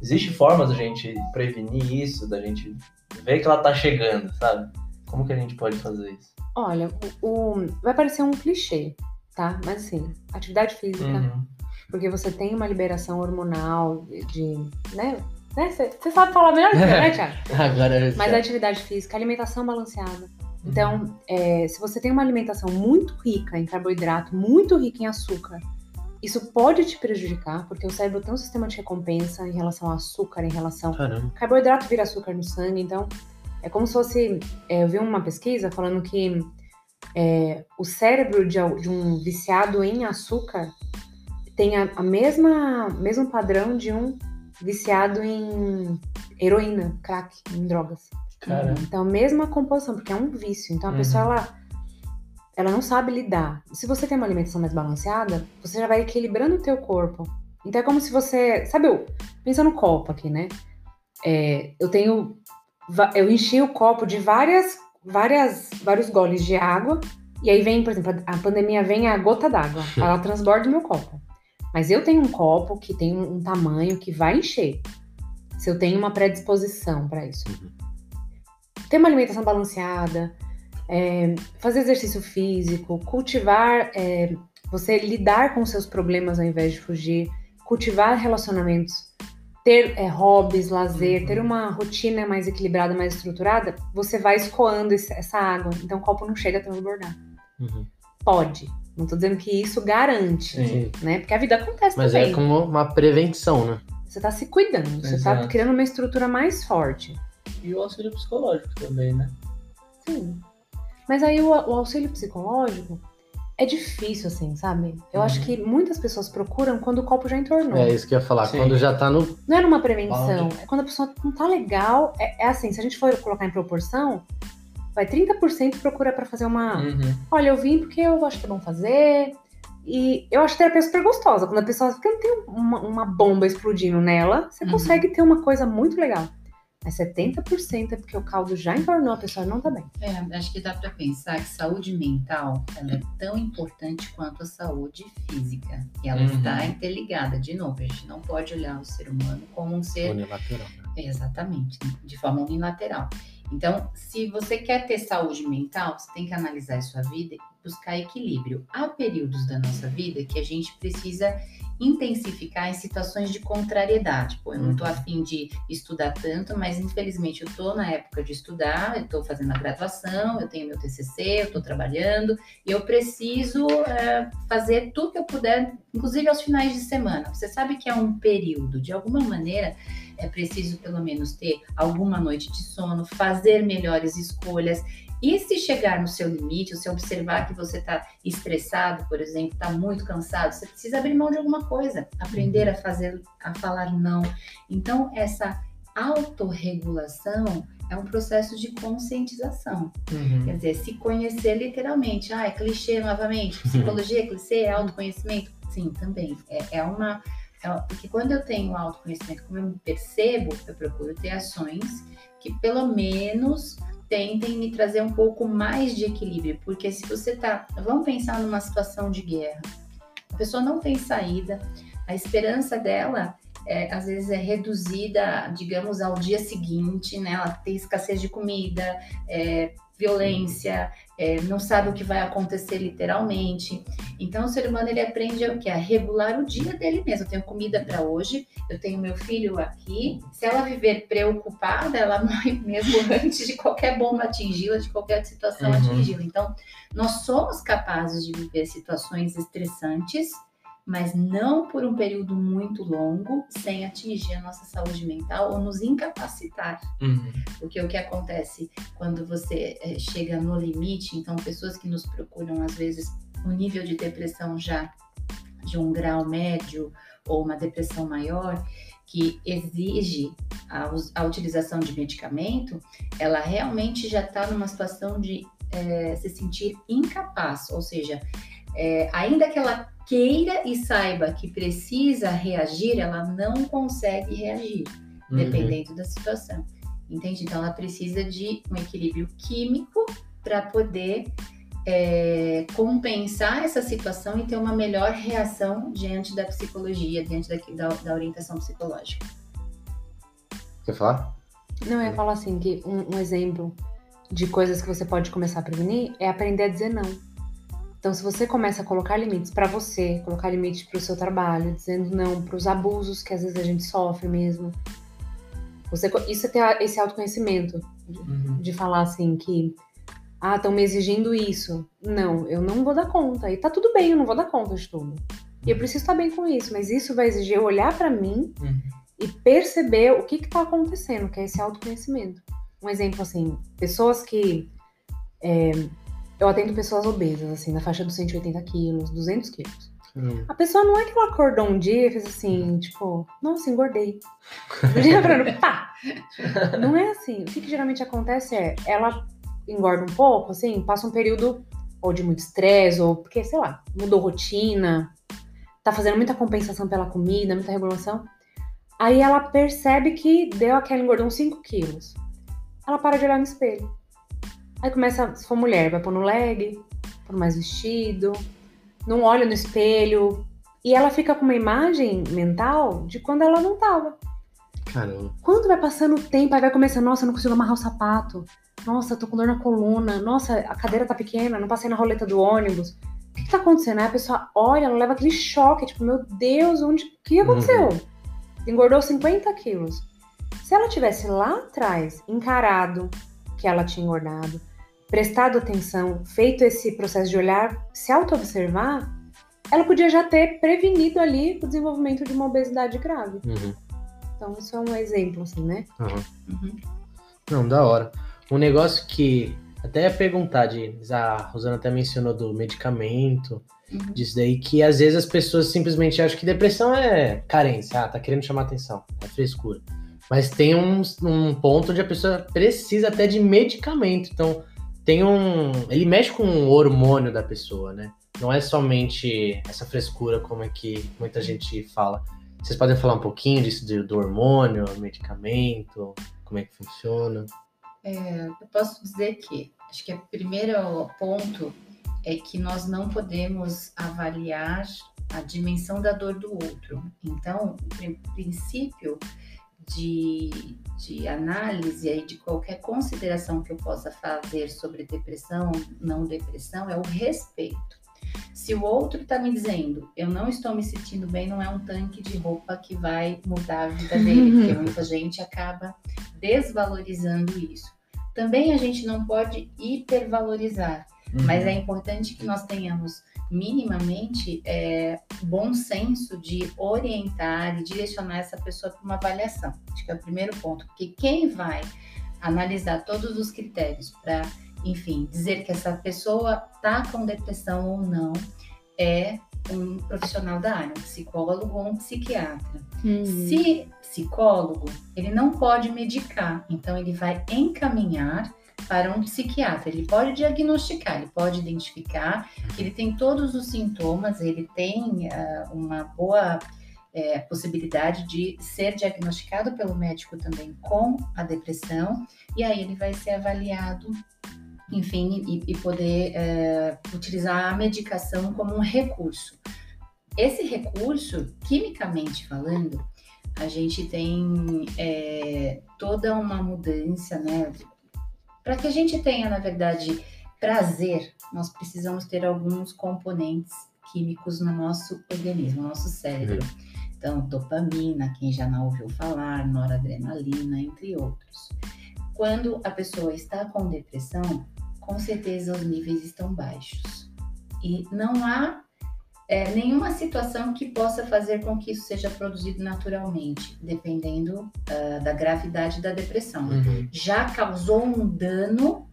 Existem formas da gente prevenir isso, da gente ver que ela tá chegando, sabe? Como que a gente pode fazer isso? Olha, o, o- vai parecer um clichê, tá? Mas assim, atividade física, Uhum. porque você tem uma liberação hormonal de, né? Você sabe falar melhor que eu, né, Thiago? [laughs] Agora Mas já- a atividade física, alimentação balanceada. Então, é, se você tem uma alimentação muito rica em carboidrato, muito rica em açúcar, isso pode te prejudicar, porque o cérebro tem um sistema de recompensa em relação ao açúcar, em relação Caramba. carboidrato vira açúcar no sangue, então é como se fosse. é, eu vi uma pesquisa falando que é, o cérebro de, de um viciado em açúcar tem a, a mesma mesmo padrão de um viciado em heroína, crack, em drogas. Cara, Então, mesma composição, porque é um vício. Então, a Uhum. pessoa, ela, ela não sabe lidar. Se você tem uma alimentação mais balanceada, você já vai equilibrando o teu corpo. Então é como se você, sabe, eu, pensa no copo aqui, né? É, eu tenho, eu enchi o copo de várias, várias, vários goles de água e aí vem, por exemplo, a pandemia vem a gota d'água, [laughs] ela transborda o meu copo. Mas eu tenho um copo que tem um, tamanho que vai encher. Se eu tenho uma predisposição para isso. Uhum. Ter uma alimentação balanceada, é, fazer exercício físico, cultivar, é, você lidar com seus problemas ao invés de fugir, cultivar relacionamentos, ter é, hobbies, lazer, Uhum. ter uma rotina mais equilibrada, mais estruturada, você vai escoando esse- essa água. Então o copo não chega a transbordar. Uhum. Pode. Não tô dizendo que isso garante, Sim. né? Porque a vida acontece Mas também. é como uma prevenção, né? Você tá se cuidando, você Exato. tá criando uma estrutura mais forte. E o auxílio psicológico também, né? Sim. Mas aí o, o auxílio psicológico é difícil, assim, sabe? Eu Uhum. acho que muitas pessoas procuram quando o copo já entornou. É isso que eu ia falar. Sim. Quando já tá no. Não é numa prevenção, Balde. é quando a pessoa não tá legal. É, é assim, se a gente for colocar em proporção, vai 30% procura pra fazer uma. Uhum. Olha, eu vim porque eu acho que é bom fazer. E eu acho terapia super gostosa. Quando a pessoa porque não tem uma, uma bomba explodindo nela, você Uhum. consegue ter uma coisa muito legal. Mas 70% é porque o caldo já entornou, a pessoa não tá bem. É, acho que dá para pensar que saúde mental ela é tão importante quanto a saúde física. E ela Uhum. está interligada. De novo, a gente não pode olhar o ser humano como um ser Unilateral. né? Exatamente, de forma unilateral. Então, se você quer ter saúde mental, você tem que analisar a sua vida e buscar equilíbrio. Há períodos da nossa vida que a gente precisa intensificar em situações de contrariedade. Pô, eu não tô Uhum. afim de estudar tanto, mas infelizmente eu tô na época de estudar, eu tô fazendo a graduação, eu tenho meu TCC, eu tô trabalhando, e eu preciso é, fazer tudo que eu puder, inclusive aos finais de semana. Você sabe que é um período, de alguma maneira, é preciso pelo menos ter alguma noite de sono, fazer melhores escolhas. E se chegar no seu limite, se observar que você está estressado, por exemplo, está muito cansado, você precisa abrir mão de alguma coisa, aprender a fazer, a falar não. Então, essa autorregulação é um processo de conscientização. Uhum. Quer dizer, se conhecer literalmente. Ah, é clichê novamente. Psicologia é clichê, é autoconhecimento? Sim, também. É, é uma. é porque quando eu tenho autoconhecimento, como eu me percebo, eu procuro ter ações que pelo menos tentem me trazer um pouco mais de equilíbrio. Porque se você tá. Vamos pensar numa situação de guerra. A pessoa não tem saída, a esperança dela é, às vezes é reduzida, digamos, ao dia seguinte, né? Ela tem escassez de comida, é, violência, é, não sabe o que vai acontecer literalmente. Então, o ser humano ele aprende o que a regular o dia dele mesmo. Eu tenho comida para hoje, eu tenho meu filho aqui. Se ela viver preocupada, ela [laughs] morre mesmo antes de qualquer bomba atingi-la, de qualquer situação Uhum. atingi-la. Então, nós somos capazes de viver situações estressantes mas não por um período muito longo, sem atingir a nossa saúde mental ou nos incapacitar. Uhum. Porque o que acontece quando você eh, chega no limite, então pessoas que nos procuram às vezes um nível de depressão já de um grau médio ou uma depressão maior, que exige a, a utilização de medicamento, ela realmente já está numa situação de eh, se sentir incapaz, ou seja, eh, ainda que ela queira e saiba que precisa reagir, ela não consegue reagir Uhum. dependendo da situação. Entende? Então ela precisa de um equilíbrio químico para poder é, compensar essa situação e ter uma melhor reação diante da psicologia, diante da, da, da orientação psicológica. Quer falar? Não, eu falar assim, que um, um exemplo de coisas que você pode começar a prevenir é aprender a dizer não. Então, se você começa a colocar limites pra você, colocar limites pro seu trabalho, dizendo não pros abusos que às vezes a gente sofre mesmo. Você, isso é ter esse autoconhecimento Uhum. de falar assim que ah, estão me exigindo isso. Não, eu não vou dar conta. E tá tudo bem, eu não vou dar conta de tudo. E eu preciso estar bem com isso, mas isso vai exigir eu olhar pra mim Uhum. e perceber o que está acontecendo, que é esse autoconhecimento. Um exemplo assim, pessoas que. é, eu atendo pessoas obesas, assim, na faixa dos 180 quilos, 200 quilos. Hum. A pessoa não é que ela acordou um dia e fez assim, tipo, nossa, engordei. Do dia pra noite, pá! Não é assim. O que, que geralmente acontece é, ela engorda um pouco, assim, passa um período ou de muito estresse, ou porque, sei lá, mudou rotina, tá fazendo muita compensação pela comida, muita regulação. Aí ela percebe que deu aquela engordou 5 quilos. Ela para de olhar no espelho. Aí começa, se for mulher, vai pôr no leg, pôr mais vestido, não olha no espelho. E ela fica com uma imagem mental de quando ela não tava. Caramba. Quando vai passando o tempo, aí vai começar, nossa, não consigo amarrar o sapato. Nossa, tô com dor na coluna. Nossa, a cadeira tá pequena, não passei na roleta do ônibus. O que, que tá acontecendo? Aí a pessoa olha, ela leva aquele choque, tipo, meu Deus, onde. O que aconteceu? Engordou 50 quilos. Se ela tivesse lá atrás encarado que ela tinha engordado, prestado atenção, feito esse processo de olhar, se auto-observar, ela podia já ter prevenido ali o desenvolvimento de uma obesidade grave. Uhum. Então, isso é um exemplo, assim, né? Aham. Uhum. Não, da hora. Um negócio que até ia perguntar, de, a Rosana até mencionou do medicamento, Uhum. disso daí, que às vezes as pessoas simplesmente acham que depressão é carência, ah, tá querendo chamar atenção, é frescura. Mas tem um, um ponto onde a pessoa precisa até de medicamento, então tem um. Ele mexe com o hormônio da pessoa, né? Não é somente essa frescura como é que muita gente fala. Vocês podem falar um pouquinho disso do, do hormônio, medicamento, como é que funciona? Eu posso dizer que acho que o primeiro ponto é que nós não podemos avaliar a dimensão da dor do outro. Então, o prin- princípio de, de análise aí de qualquer consideração que eu possa fazer sobre depressão, não depressão, é o respeito. Se o outro está me dizendo, eu não estou me sentindo bem, não é um tanque de roupa que vai mudar a vida dele, [laughs] porque muita gente acaba desvalorizando isso. Também a gente não pode hipervalorizar, mas é importante que nós tenhamos minimamente é, bom senso de orientar e direcionar essa pessoa para uma avaliação. Acho que é o primeiro ponto, porque quem vai analisar todos os critérios para, enfim, dizer que essa pessoa está com depressão ou não é um profissional da área, um psicólogo ou um psiquiatra. Se psicólogo, ele não pode medicar, então ele vai encaminhar para um psiquiatra. Ele pode diagnosticar, ele pode identificar que ele tem todos os sintomas, ele tem ah, uma boa eh, possibilidade de ser diagnosticado pelo médico também com a depressão, e aí ele vai ser avaliado, enfim, e, e poder eh, utilizar a medicação como um recurso. Esse recurso, quimicamente falando, a gente tem eh, toda uma mudança, né? Para que a gente tenha, na verdade, prazer, nós precisamos ter alguns componentes químicos no nosso organismo, no nosso cérebro. Então, dopamina, quem já não ouviu falar, noradrenalina, entre outros. Quando a pessoa está com depressão, com certeza os níveis estão baixos. E não há é, nenhuma situação que possa fazer com que isso seja produzido naturalmente, dependendo ah, da gravidade da depressão Uhum. já causou um dano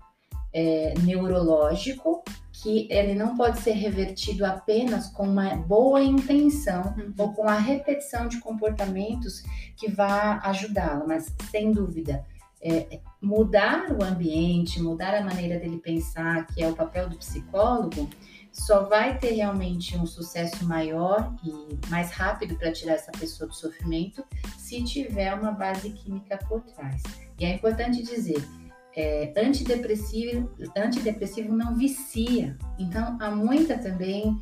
é, neurológico que ele não pode ser revertido apenas com uma boa intenção Uhum. ou com a repetição de comportamentos que vá ajudá-la, mas sem dúvida. é, mudar o ambiente, mudar a maneira dele pensar, que é o papel do psicólogo, só vai ter realmente um sucesso maior e mais rápido para tirar essa pessoa do sofrimento se tiver uma base química por trás. E é importante dizer, é, antidepressivo, antidepressivo não vicia. Então, há muita também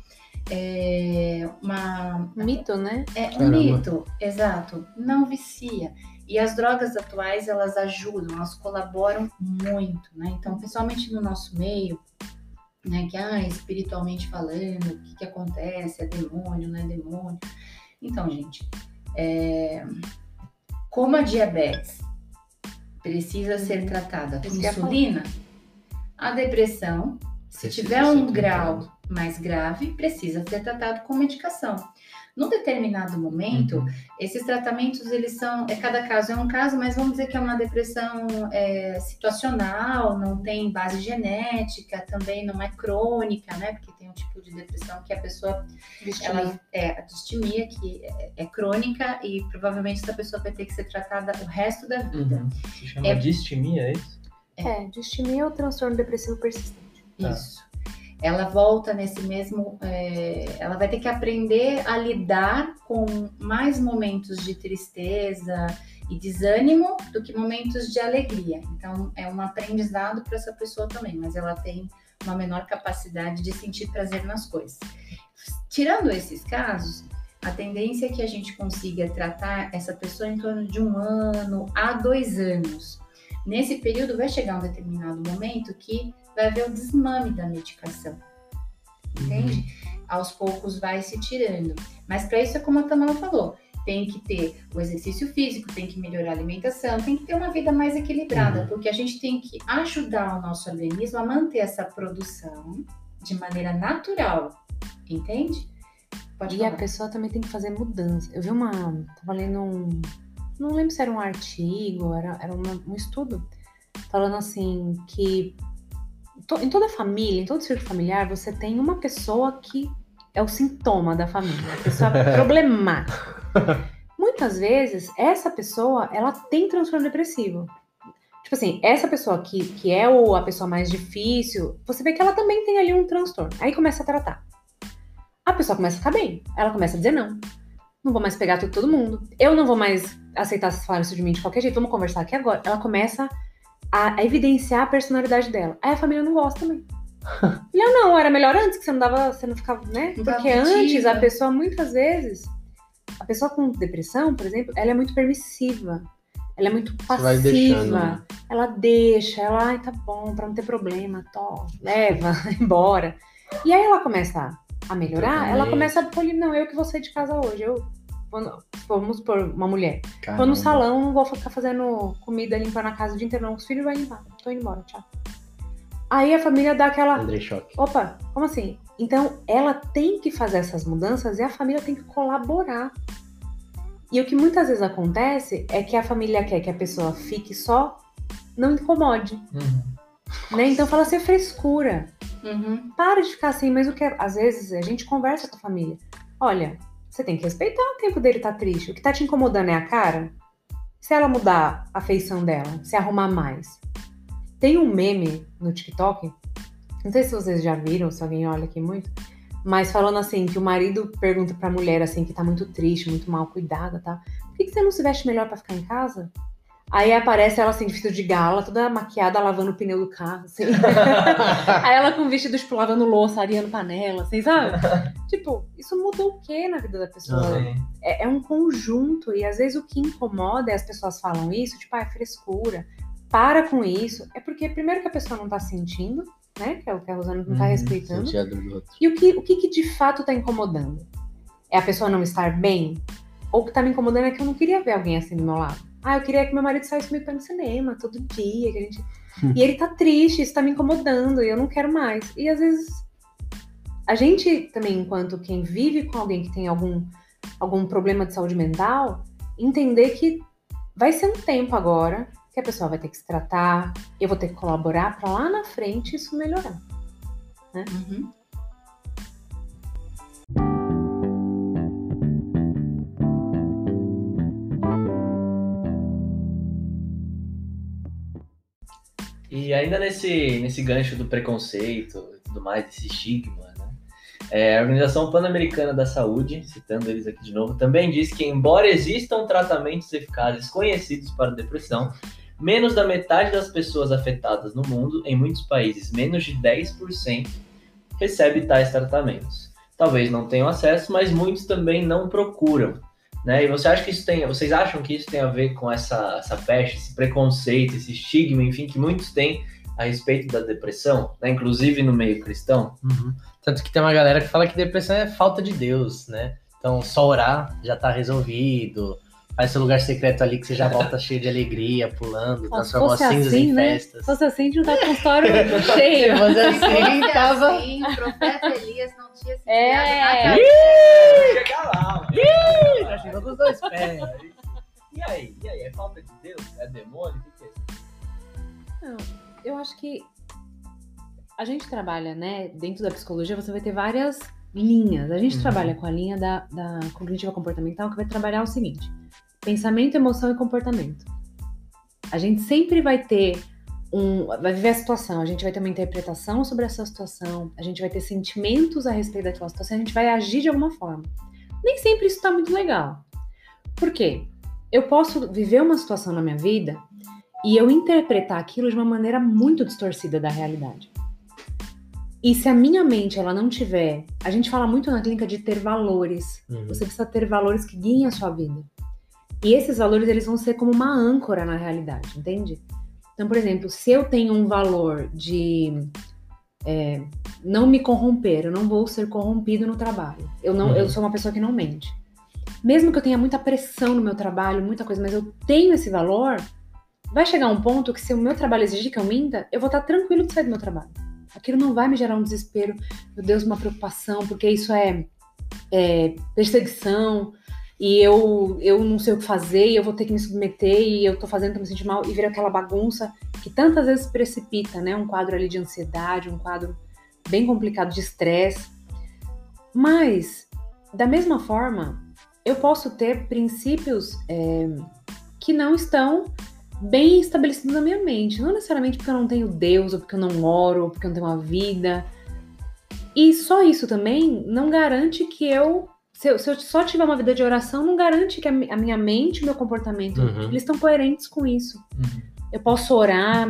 é, uma, Mito, né? é um Caramba. mito, exato, não vicia. E as drogas atuais, elas ajudam, elas colaboram muito, né? Então, principalmente no nosso meio, né, que, ah, espiritualmente falando, o que, que acontece, é demônio, não é demônio. Então, gente, é, como a diabetes precisa ser tratada com insulina, a depressão, se Precisa tiver um grau mais grave, precisa ser tratado com medicação. Num determinado momento, Uhum. esses tratamentos, eles são, é cada caso é um caso, mas vamos dizer que é uma depressão é, situacional, não tem base genética, também não é crônica, né? Porque tem um tipo de depressão que a pessoa ela é a distimia que é, é crônica e provavelmente essa pessoa vai ter que ser tratada o resto da vida. Uhum. Se chama É- distimia, é isso? É, distimia ou transtorno depressivo persistente. Tá. Isso. Ela volta nesse mesmo. É, ela vai ter que aprender a lidar com mais momentos de tristeza e desânimo do que momentos de alegria. Então, é um aprendizado para essa pessoa também, mas ela tem uma menor capacidade de sentir prazer nas coisas. Tirando esses casos, a tendência é que a gente consiga tratar essa pessoa em torno de um ano a dois anos. Nesse período, vai chegar um determinado momento que vai haver o desmame da medicação. Entende? Uhum. Aos poucos vai se tirando. Mas para isso é como a Tamara falou: tem que ter o exercício físico, tem que melhorar a alimentação, tem que ter uma vida mais equilibrada, uhum. porque a gente tem que ajudar o nosso organismo a manter essa produção de maneira natural, entende? Pode e falar. a pessoa também tem que fazer mudança. Eu vi uma. Tava lendo um. Não lembro se era um artigo, era, era uma, um estudo, falando assim que em toda família, em todo círculo familiar, você tem uma pessoa que é o sintoma da família, a pessoa [laughs] problemática. Muitas vezes, essa pessoa, ela tem transtorno depressivo. Tipo assim, essa pessoa que, que é o, a pessoa mais difícil, você vê que ela também tem ali um transtorno. Aí começa a tratar. A pessoa começa a ficar bem. Ela começa a dizer não. Não vou mais pegar tudo todo mundo. Eu não vou mais aceitar vocês falarem isso de mim de qualquer jeito. Vamos conversar aqui agora. Ela começa a, evidenciar a personalidade dela. Aí a família não gosta também. [laughs] Não, não, era melhor antes que você não dava, você não ficava, né? Não Porque antes a pessoa muitas vezes, a pessoa com depressão, por exemplo, ela é muito permissiva. Ela é muito passiva. Deixando, né? Ela deixa, ela, ai, tá bom, pra não ter problema, to, leva, [laughs] embora. E aí ela começa a melhorar, ela começa a polir, não, eu que vou sair de casa hoje, eu vamos por uma mulher. Caramba. Vou no salão, não vou ficar fazendo comida, limpando a casa o dia inteiro, não. Os filhos vão limpar. Tô indo embora, tchau. Aí a família dá aquela. André Choque. Opa, como assim? Então ela tem que fazer essas mudanças e a família tem que colaborar. E o que muitas vezes acontece é que a família quer que a pessoa fique só, não incomode. Uhum. Né? Então fala assim, é frescura. Uhum. Para de ficar assim, mas o que é, às vezes a gente conversa com a família. Olha, você tem que respeitar o tempo dele tá triste. O que tá te incomodando é a cara? Se ela mudar a feição dela, se arrumar mais. Tem um meme no TikTok, não sei se vocês já viram, se alguém olha aqui muito, mas falando assim, que o marido pergunta pra mulher assim, que tá muito triste, muito mal cuidada, tá? Por que, que você não se veste melhor para ficar em casa? Aí aparece ela assim, de vestido de gala, toda maquiada, lavando o pneu do carro, assim. [laughs] Aí ela com vestido, tipo, lavando louça, areando panela, assim, sabe? [laughs] tipo, isso mudou o que na vida da pessoa? É, é, um conjunto, e às vezes o que incomoda é as pessoas falam isso, tipo, ah, é frescura. Para com isso. É porque, primeiro, que a pessoa não tá sentindo, né? Que é o que a Rosana não tá uhum, respeitando. E o que, o que, que de fato tá incomodando? É a pessoa não estar bem? Ou o que tá me incomodando é que eu não queria ver alguém assim do meu lado. Ah, eu queria que meu marido saísse comigo pra ir no cinema todo dia. Que a gente... e ele tá triste, isso tá me incomodando e eu não quero mais. E às vezes a gente também, enquanto quem vive com alguém que tem algum, algum problema de saúde mental, entender que vai ser um tempo agora que a pessoa vai ter que se tratar, eu vou ter que colaborar para lá na frente isso melhorar. Né? Uhum. E ainda nesse, nesse gancho do preconceito e tudo mais, desse estigma, né? É, a Organização Pan-Americana da Saúde, citando eles aqui de novo, também diz que, embora existam tratamentos eficazes conhecidos para depressão, menos da metade das pessoas afetadas no mundo, em muitos países, menos de 10%, recebe tais tratamentos. Talvez não tenham acesso, mas muitos também não procuram. Né? E você acha que isso tem, vocês acham que isso tem a ver com essa, essa peste, esse preconceito, esse estigma, enfim, que muitos têm a respeito da depressão, né? inclusive no meio cristão? Uhum. Tanto que tem uma galera que fala que depressão é falta de Deus, né? Então, só orar já tá resolvido. Faz seu lugar secreto ali que você já volta cheio de alegria, pulando, transformou as cinzas assim, em né? festas. Se fosse assim, tá com história cheio. [laughs] Mas assim, tava... assim, o profeta Elias não tinha se é. Chegar lá, Ih, já chegou com os dois pés. E aí? E aí? É falta de Deus? É demônio? O que, que é isso? Não, eu acho que a gente trabalha, né? Dentro da psicologia, você vai ter várias linhas. A gente uhum. trabalha com a linha da, da cognitiva comportamental, que vai trabalhar o seguinte: pensamento, emoção e comportamento. A gente sempre vai ter um, vai viver a situação, a gente vai ter uma interpretação sobre essa situação, a gente vai ter sentimentos a respeito daquela situação, a gente vai agir de alguma forma. Nem sempre isso tá muito legal. Por quê? Eu posso viver uma situação na minha vida e eu interpretar aquilo de uma maneira muito distorcida da realidade. E se a minha mente ela não tiver, a gente fala muito na clínica de ter valores. Uhum. Você precisa ter valores que guiem a sua vida. E esses valores eles vão ser como uma âncora na realidade, entende? Então, por exemplo, se eu tenho um valor de é, não me corromper, eu não vou ser corrompido no trabalho. Eu não, eu Uhum. sou uma pessoa que não mente. Mesmo que eu tenha muita pressão no meu trabalho, muita coisa, mas eu tenho esse valor, vai chegar um ponto que se o meu trabalho exigir que eu minta, eu vou estar tranquilo de sair do meu trabalho. Aquilo não vai me gerar um desespero, meu Deus, uma preocupação, porque isso é, é perseguição e eu, eu não sei o que fazer e eu vou ter que me submeter e eu tô fazendo pra me sentir mal e vira aquela bagunça que tantas vezes precipita, né? Um quadro ali de ansiedade, um quadro bem complicado de estresse. Mas, da mesma forma, eu posso ter princípios é, que não estão bem estabelecidos na minha mente. Não necessariamente porque eu não tenho Deus, ou porque eu não oro, ou porque eu não tenho uma vida. E só isso também não garante que eu. Se eu, se eu só tiver uma vida de oração, não garante que a, mi- a minha mente e o meu comportamento Uhum. eles estão coerentes com isso. Uhum. Eu posso orar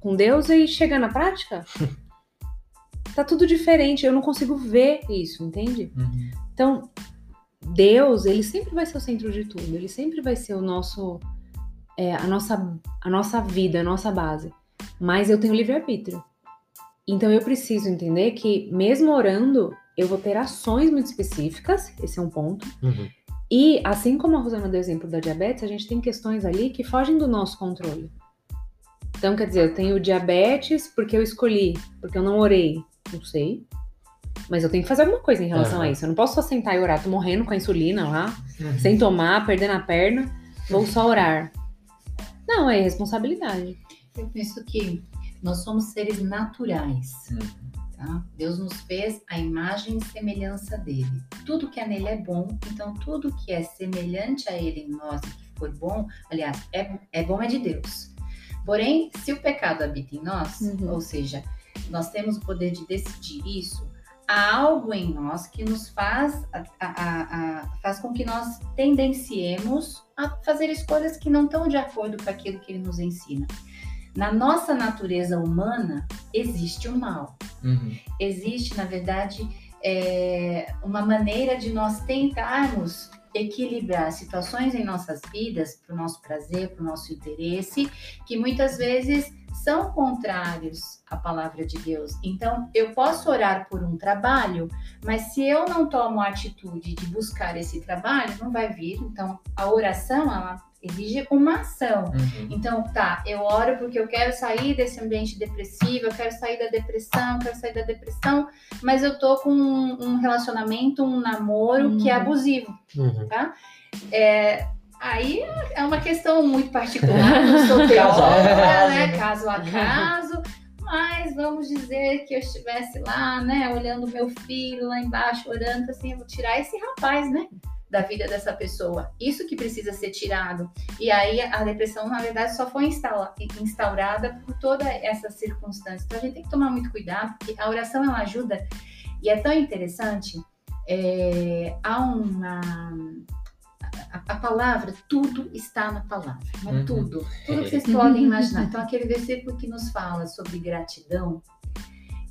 com Deus e chegar na prática? [laughs] tá tudo diferente. Eu não consigo ver isso, entende? Uhum. Então, Deus, ele sempre vai ser o centro de tudo. Ele sempre vai ser o nosso, é, a nossa, a nossa vida, a nossa base. Mas eu tenho livre-arbítrio. Então eu preciso entender que, mesmo orando, eu vou ter ações muito específicas. Esse é um ponto. Uhum. E assim como a Rosana deu o exemplo da diabetes, a gente tem questões ali que fogem do nosso controle. Então, quer dizer, eu tenho diabetes porque eu escolhi, porque eu não orei. Não sei. Mas eu tenho que fazer alguma coisa em relação Aham. a isso. Eu não posso só sentar e orar. Tô morrendo com a insulina lá, Uhum. sem tomar, perdendo a perna. Vou só orar. Não, é responsabilidade. Eu penso que nós somos seres naturais. Uhum. Tá? Deus nos fez a imagem e semelhança dele. Tudo que é nele é bom, então tudo que é semelhante a ele em nós e que for bom, aliás, é, é bom é de Deus. Porém, se o pecado habita em nós, Uhum. ou seja, nós temos o poder de decidir isso, há algo em nós que nos faz, a- a- a- faz com que nós tendenciemos a fazer escolhas que não estão de acordo com aquilo que ele nos ensina. Na nossa natureza humana existe o mal Uhum. existe, na verdade, é, uma maneira de nós tentarmos equilibrar situações em nossas vidas para o nosso prazer, para o nosso interesse, que muitas vezes são contrários à palavra de Deus. Então, eu posso orar por um trabalho, mas se eu não tomo a atitude de buscar esse trabalho, não vai vir. Então, a oração, ela exige uma ação. Uhum. Então, tá, eu oro porque eu quero sair desse ambiente depressivo, eu quero sair da depressão, eu quero sair da depressão, mas eu tô com um, um relacionamento, um namoro que é Uhum. abusivo. Uhum. É, aí é uma questão muito particular, [laughs] sou teóloga, né? Caso a caso. Mas vamos dizer que eu estivesse lá, né, olhando meu filho lá embaixo, orando assim, eu vou tirar esse rapaz, né? Da vida dessa pessoa. Isso que precisa ser tirado. E aí a depressão, na verdade, só foi instaurada por toda essa circunstância. Então a gente tem que tomar muito cuidado, porque a oração ela ajuda. E é tão interessante. é, há uma. A, a palavra, tudo está na palavra, né? Uhum. tudo. Tudo que vocês podem imaginar. Então, aquele versículo que nos fala sobre gratidão,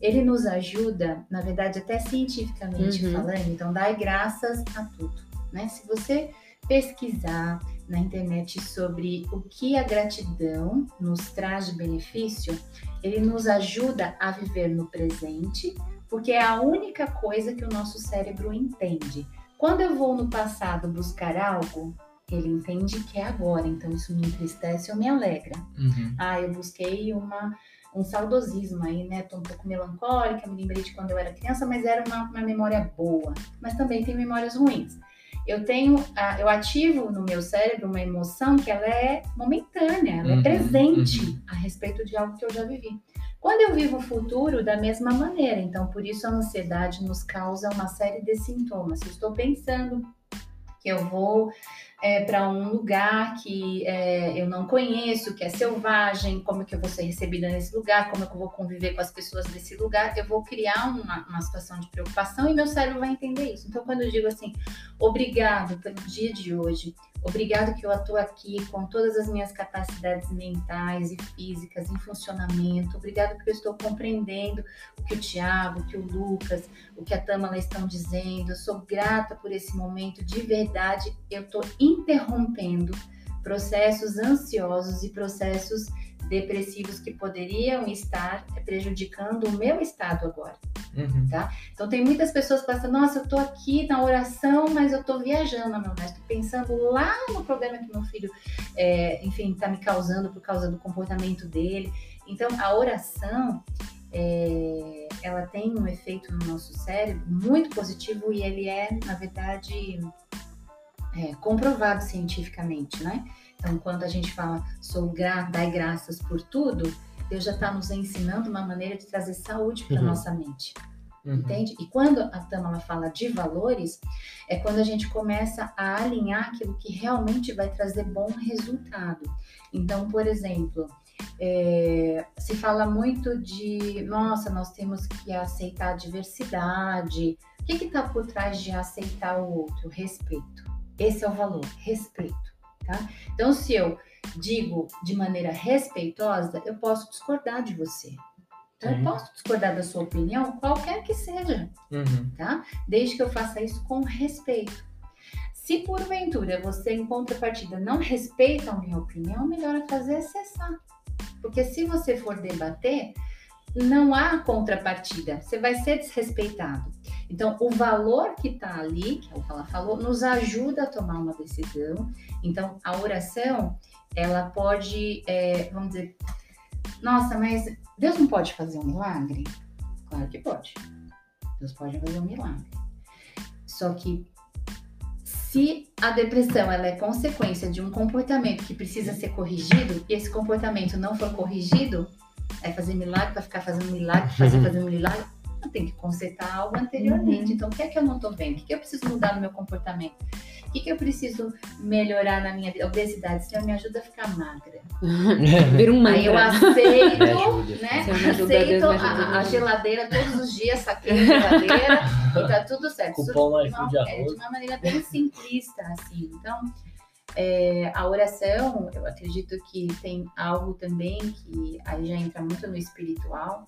ele nos ajuda, na verdade, até cientificamente Uhum. falando, então, dai graças a tudo. Né? Se você pesquisar na internet sobre o que a gratidão nos traz de benefício, ele nos ajuda a viver no presente, porque é a única coisa que o nosso cérebro entende. Quando eu vou no passado buscar algo, ele entende que é agora, então isso me entristece ou me alegra. Uhum. Ah, eu busquei uma, um saudosismo aí, né? Tô um pouco melancólica, me lembrei de quando eu era criança, mas era uma, uma memória boa. Mas também tem memórias ruins. Eu tenho, eu ativo no meu cérebro uma emoção que ela é momentânea, ela Uhum, é presente uhum. a respeito de algo que eu já vivi. Quando eu vivo o futuro, da mesma maneira. Então, por isso a ansiedade nos causa uma série de sintomas. Se eu estou pensando que eu vou é, para um lugar que é, eu não conheço, que é selvagem, como é que eu vou ser recebida nesse lugar, como é que eu vou conviver com as pessoas desse lugar, eu vou criar uma, uma situação de preocupação e meu cérebro vai entender isso. Então, quando eu digo assim, obrigado pelo dia de hoje, Obrigado que eu atuo aqui com todas as minhas capacidades mentais e físicas em funcionamento. Obrigado porque eu estou compreendendo o que o Tiago, o que o Lucas, o que a Tamala estão dizendo. Eu sou grata por esse momento. De verdade, eu estou interrompendo processos ansiosos e processos depressivos que poderiam estar prejudicando o meu estado agora. Uhum. Tá? Então tem muitas pessoas que pensam, nossa, eu tô aqui na oração, mas eu tô viajando, meu mestre, pensando lá no problema que meu filho, é, enfim, tá me causando por causa do comportamento dele. Então a oração, é, ela tem um efeito no nosso cérebro muito positivo e ele é, na verdade, é, comprovado cientificamente, né? Então, quando a gente fala sou grata, dai graças por tudo, Deus já está nos ensinando uma maneira de trazer saúde para uhum. nossa mente. Uhum. Entende? E quando a Tamala fala de valores, é quando a gente começa a alinhar aquilo que realmente vai trazer bom resultado. Então, por exemplo, é, se fala muito de, nossa, nós temos que aceitar a diversidade. O que está por trás de aceitar o outro? Respeito. Esse é o valor, respeito. Tá? Então, se eu digo de maneira respeitosa, eu posso discordar de você. Então, eu posso discordar da sua opinião, qualquer que seja, uhum. tá? Desde que eu faça isso com respeito. Se porventura você, em contrapartida, não respeita a minha opinião, melhor é fazer é cessar. Porque se você for debater, não há contrapartida, você vai ser desrespeitado. Então, o valor que está ali, que é o que ela falou, nos ajuda a tomar uma decisão. Então, a oração, ela pode, é, vamos dizer, nossa, mas Deus não pode fazer um milagre? Claro que pode. Deus pode fazer um milagre. Só que se a depressão ela é consequência de um comportamento que precisa ser corrigido e esse comportamento não for corrigido, é fazer milagre para ficar fazendo milagre, fazer [laughs] fazendo milagre, eu tenho que consertar algo anteriormente. Uhum. Então, o que é que eu não estou vendo? O que, é que eu preciso mudar no meu comportamento? O que, é que eu preciso melhorar na minha obesidade? Se me ajuda a ficar magra. [laughs] Vira um Aí eu aceito, né? Aceito a, a, geladeira todos os dias, saquei a geladeira e tá tudo certo. Cupom Isso, não, é, de uma maneira bem simplista, assim. Então, é, a oração, eu acredito que tem algo também que aí já entra muito no espiritual,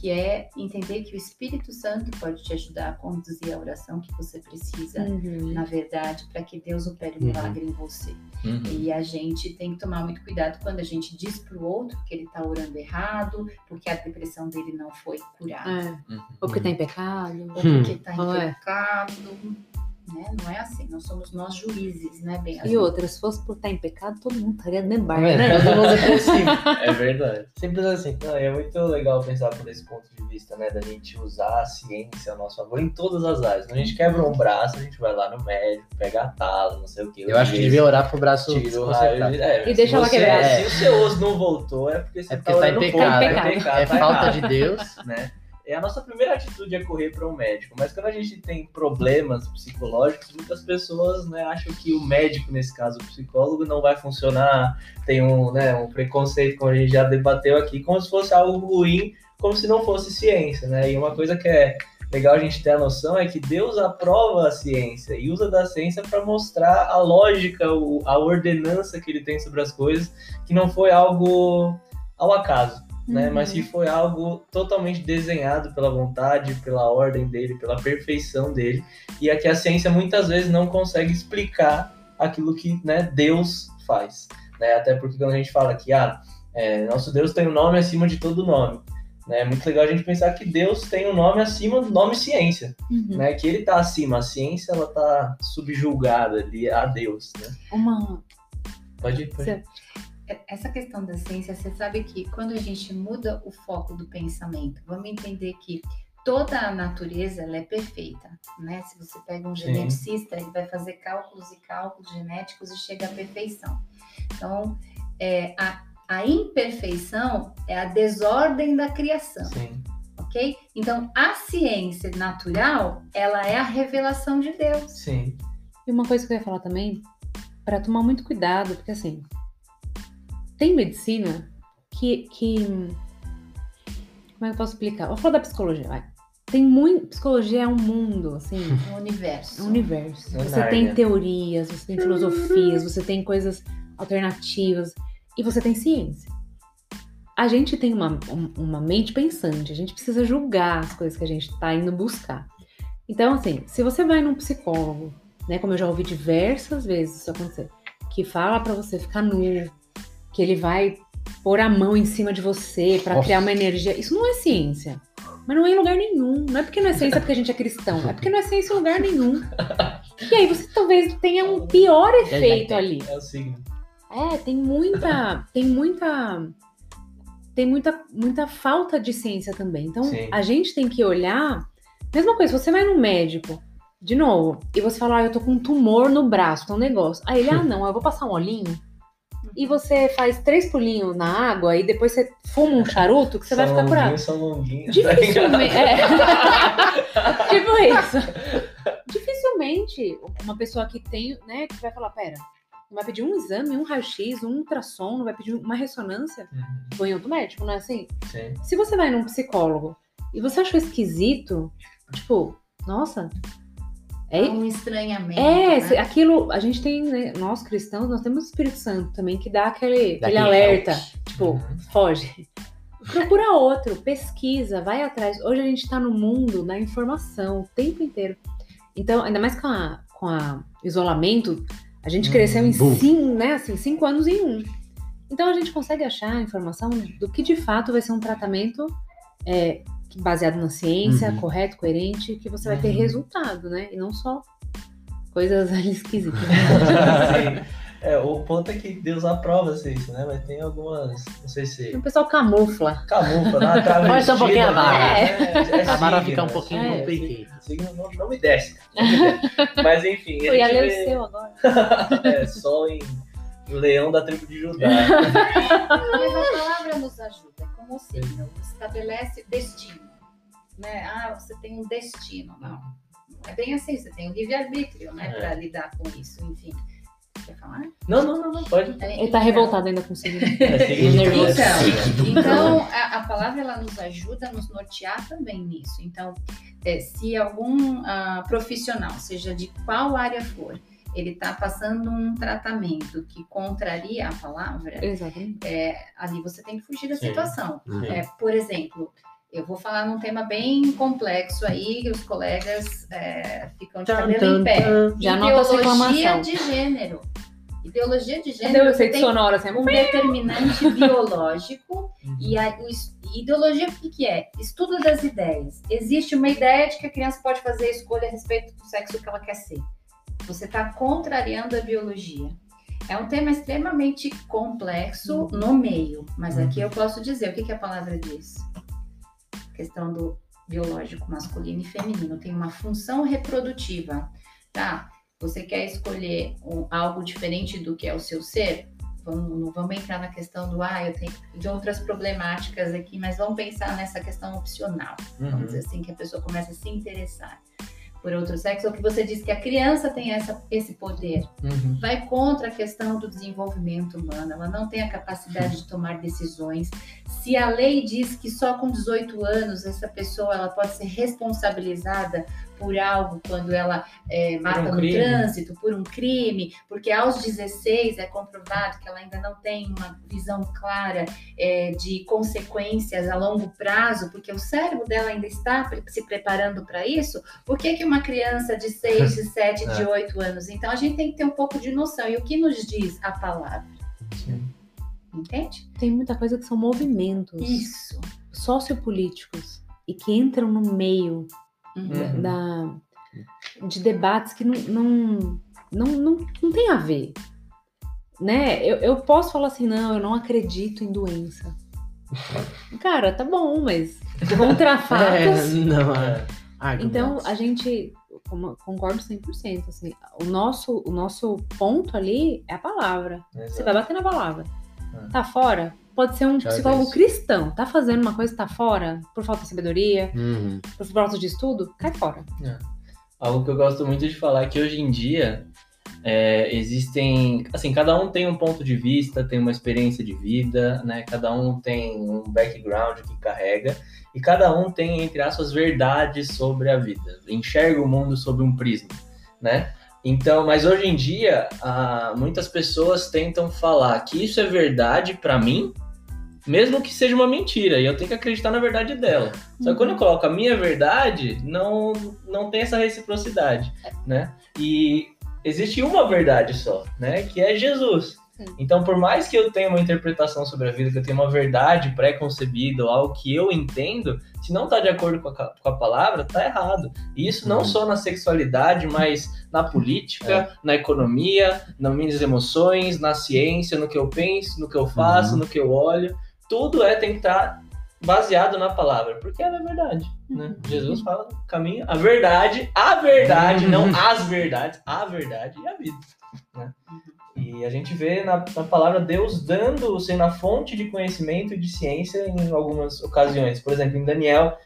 que é entender que o Espírito Santo pode te ajudar a conduzir a oração que você precisa, uhum. na verdade, para que Deus opere um uhum. milagre em você. Uhum. E a gente tem que tomar muito cuidado quando a gente diz para o outro que ele está orando errado, porque a depressão dele não foi curada. É. Uhum. Ou porque está em pecado. Ou porque está em é. pecado né? Não é assim, nós somos nós juízes, né? Bem assim. E outra, se fosse por estar em pecado, todo mundo estaria dentro bar, é, né? Todo mundo é verdade. Simples assim. Não, é muito legal pensar por esse ponto de vista, né? Da gente usar a ciência a nosso favor em todas as áreas. Quando a gente quebra um braço, a gente vai lá no médico, pega a tala, não sei o que. Eu acho que devia orar pro braço tira o raio, é, E deixa ela quebrar. Se o seu osso não voltou, é porque você é porque tá, tá em pecado. É, pecado, é tá falta errado. de Deus, né? É a nossa primeira atitude é correr para um médico. Mas quando a gente tem problemas psicológicos, muitas pessoas né, acham que o médico, nesse caso o psicólogo, não vai funcionar. Tem um, né, um preconceito, como a gente já debateu aqui, como se fosse algo ruim, como se não fosse ciência. Né? E uma coisa que é legal a gente ter a noção é que Deus aprova a ciência e usa da ciência para mostrar a lógica, a ordenança que ele tem sobre as coisas, que não foi algo ao acaso né? Uhum. Mas que foi algo totalmente desenhado pela vontade, pela ordem dele, pela perfeição dele, e é que a ciência muitas vezes não consegue explicar aquilo que né, Deus faz. Né? Até porque quando a gente fala que ah, é, nosso Deus tem um nome acima de todo nome. Né? É muito legal a gente pensar que Deus tem um nome acima do nome ciência, uhum. né? Que ele está acima, a ciência ela está subjulgada ali a Deus, né? Uma pode ir, pode. Essa questão da ciência, você sabe que quando a gente muda o foco do pensamento, vamos entender que toda a natureza ela é perfeita, né? Se você pega um geneticista, ele vai fazer cálculos e cálculos genéticos e chega à perfeição. Então, é, a, a imperfeição é a desordem da criação. Sim. Ok? Então, a ciência natural, ela é a revelação de Deus. Sim. E uma coisa que eu ia falar também, para tomar muito cuidado, porque assim, tem medicina que, que. Como é que eu posso explicar? Vou falar da psicologia, vai. Tem muito. Psicologia é um mundo, assim. O [laughs] universo. É um universo. É Você tem teorias, você tem filosofias, você tem coisas alternativas e você tem ciência. A gente tem uma, um- uma mente pensante, a gente precisa julgar as coisas que a gente tá indo buscar. Então, assim, se você vai num psicólogo, né, como eu já ouvi diversas vezes isso acontecer, que fala pra você ficar nu, que ele vai pôr a mão em cima de você pra Nossa. criar uma energia, isso não é ciência. Mas não é em lugar nenhum. Não é porque não é ciência porque a gente é cristão. É porque não é ciência em lugar nenhum. E aí você talvez tenha um pior efeito ali. É o signo. É, tem muita. Tem muita. Tem muita, muita falta de ciência também. Então, Sim. a gente tem que olhar. Mesma coisa, você vai no médico, de novo, e você fala, ah, eu tô com um tumor no braço, tem um negócio. Aí ele, ah, não, eu vou passar um olhinho. E você faz três pulinhos na água e depois você fuma um charuto que você vai São ficar curado. São longuinhos. Dificilmente. [laughs] é. [laughs] tipo isso. Dificilmente uma pessoa que tem, né, que vai falar, pera, não vai pedir um exame, um raio-x, um ultrassom, não vai pedir uma ressonância, Uhum, põe outro médico, não é assim? Sim. Se você vai num psicólogo e você achou esquisito, tipo, nossa, é, É um estranhamento. é, né? aquilo, a gente tem, né, nós cristãos, nós temos o Espírito Santo também que dá aquele, aquele alerta, help. tipo, Uhum. foge. Procura outro, pesquisa, vai atrás. Hoje a gente tá no mundo da informação o tempo inteiro. Então, ainda mais com a, com a isolamento, a gente Hum, cresceu em boom. cinco, né, assim, cinco anos em um. Então a gente consegue achar a informação do que de fato vai ser um tratamento é, baseado na ciência, Uhum. correto, coerente, que você vai ter Uhum. resultado, né? E não só coisas [laughs] ali esquisitas. É, o ponto é que Deus aprova isso, né? Mas tem algumas, não sei se o pessoal camufla. camufla, dá uma [laughs] travestida. Pode ser um pouquinho a vara. né? É, é A vara fica um é pouquinho signo, complicada. Signo não, não me desce. não me desce. Mas enfim, Fui a ler o seu agora. [laughs] é, sol em leão da tribo de Judá. Mas a palavra nos ajuda, é como o signo, estabelece destino. Né? Ah, você tem um destino. Não. É bem assim, você tem um livre-arbítrio, né? É. Para lidar com isso, enfim. Quer falar? Não, não, não, não, pode. É, Ele tá então- revoltado ainda com o. É, de Nervoso. Judá. Então, então a, a palavra ela nos ajuda a nos nortear também nisso. Então, é, se algum ah, profissional, seja de qual área for, ele está passando um tratamento que contraria a palavra, Exatamente. ali você tem que fugir da Sim. situação. Uhum. É, por exemplo, eu vou falar num tema bem complexo aí, que os colegas é, ficam de cabelo tan, em pé. Já essa Ideologia de gênero. Ideologia de Cadê gênero, tem sonoro assim? um determinante [laughs] biológico Uhum. e a ideologia o que, que é? Estudo das ideias. Existe uma ideia de que a criança pode fazer escolha a respeito do sexo que ela quer ser. Você está contrariando a biologia. É um tema extremamente complexo no meio, mas aqui eu posso dizer o que, que a palavra diz. Questão do biológico masculino e feminino tem uma função reprodutiva, tá? Você quer escolher um- algo diferente do que é o seu ser? Vamos, não vamos entrar na questão do ah, eu tenho de outras problemáticas aqui, mas vamos pensar nessa questão opcional. Vamos Uhum. dizer assim, que a pessoa começa a se interessar por outro sexo, ou que você diz que a criança tem essa, esse poder. Uhum. Vai contra a questão do desenvolvimento humano, ela não tem a capacidade de tomar decisões. Se a lei diz que só com 18 anos essa pessoa ela pode ser responsabilizada por algo quando ela é, mata no crime. trânsito, por um crime, porque aos 16 é comprovado que ela ainda não tem uma visão clara é, de consequências a longo prazo, porque o cérebro dela ainda está pre- se preparando para isso, por que, que uma criança de 6, de [laughs] 7, de É. 8 anos? Então a gente tem que ter um pouco de noção. E o que nos diz a palavra? Sim. Entende? Tem muita coisa que são movimentos Isso. sociopolíticos e que entram no meio Uhum. Uhum. da, de debates que não, não, não, não, não tem a ver. Né? Eu, eu posso falar assim, não, eu não acredito em doença. [laughs] Cara, tá bom, mas contra [laughs] É, fatos. não, é. É. Então, a gente, concordo 100%, assim, o nosso, o nosso ponto ali é a palavra. Você Exato. vai bater na palavra. É. Tá fora? Pode ser um Já psicólogo disse. cristão. Tá fazendo uma coisa que tá fora, por falta de sabedoria, Uhum. por falta de estudo, cai fora. Algo que eu gosto muito de falar é que hoje em dia é, existem, assim, cada um tem um ponto de vista, tem uma experiência de vida, né? Cada um tem um background que carrega e cada um tem, entre aspas, verdades sobre a vida, enxerga o mundo sob um prisma, né? Então, mas hoje em dia, ah, muitas pessoas tentam falar que isso é verdade para mim, mesmo que seja uma mentira, e eu tenho que acreditar na verdade dela. Só que quando eu coloco a minha verdade, não, não tem essa reciprocidade, né? E existe uma verdade só, né? Que é Jesus. Então, por mais que eu tenha uma interpretação sobre a vida, que eu tenha uma verdade pré-concebida, ou algo que eu entendo, se não está de acordo com a, com a palavra, está errado. E isso não uhum. só na sexualidade, mas na política, é. na economia, nas minhas emoções, na ciência, no que eu penso, no que eu faço, uhum. no que eu olho. Tudo é tem que estar baseado na palavra, porque ela é verdade. Né? Uhum. Jesus fala caminho, a verdade, a verdade, não as verdades, a verdade e a vida. Né? E a gente vê na, na palavra Deus dando, sendo a fonte de conhecimento e de ciência em algumas ocasiões. Por exemplo, em Daniel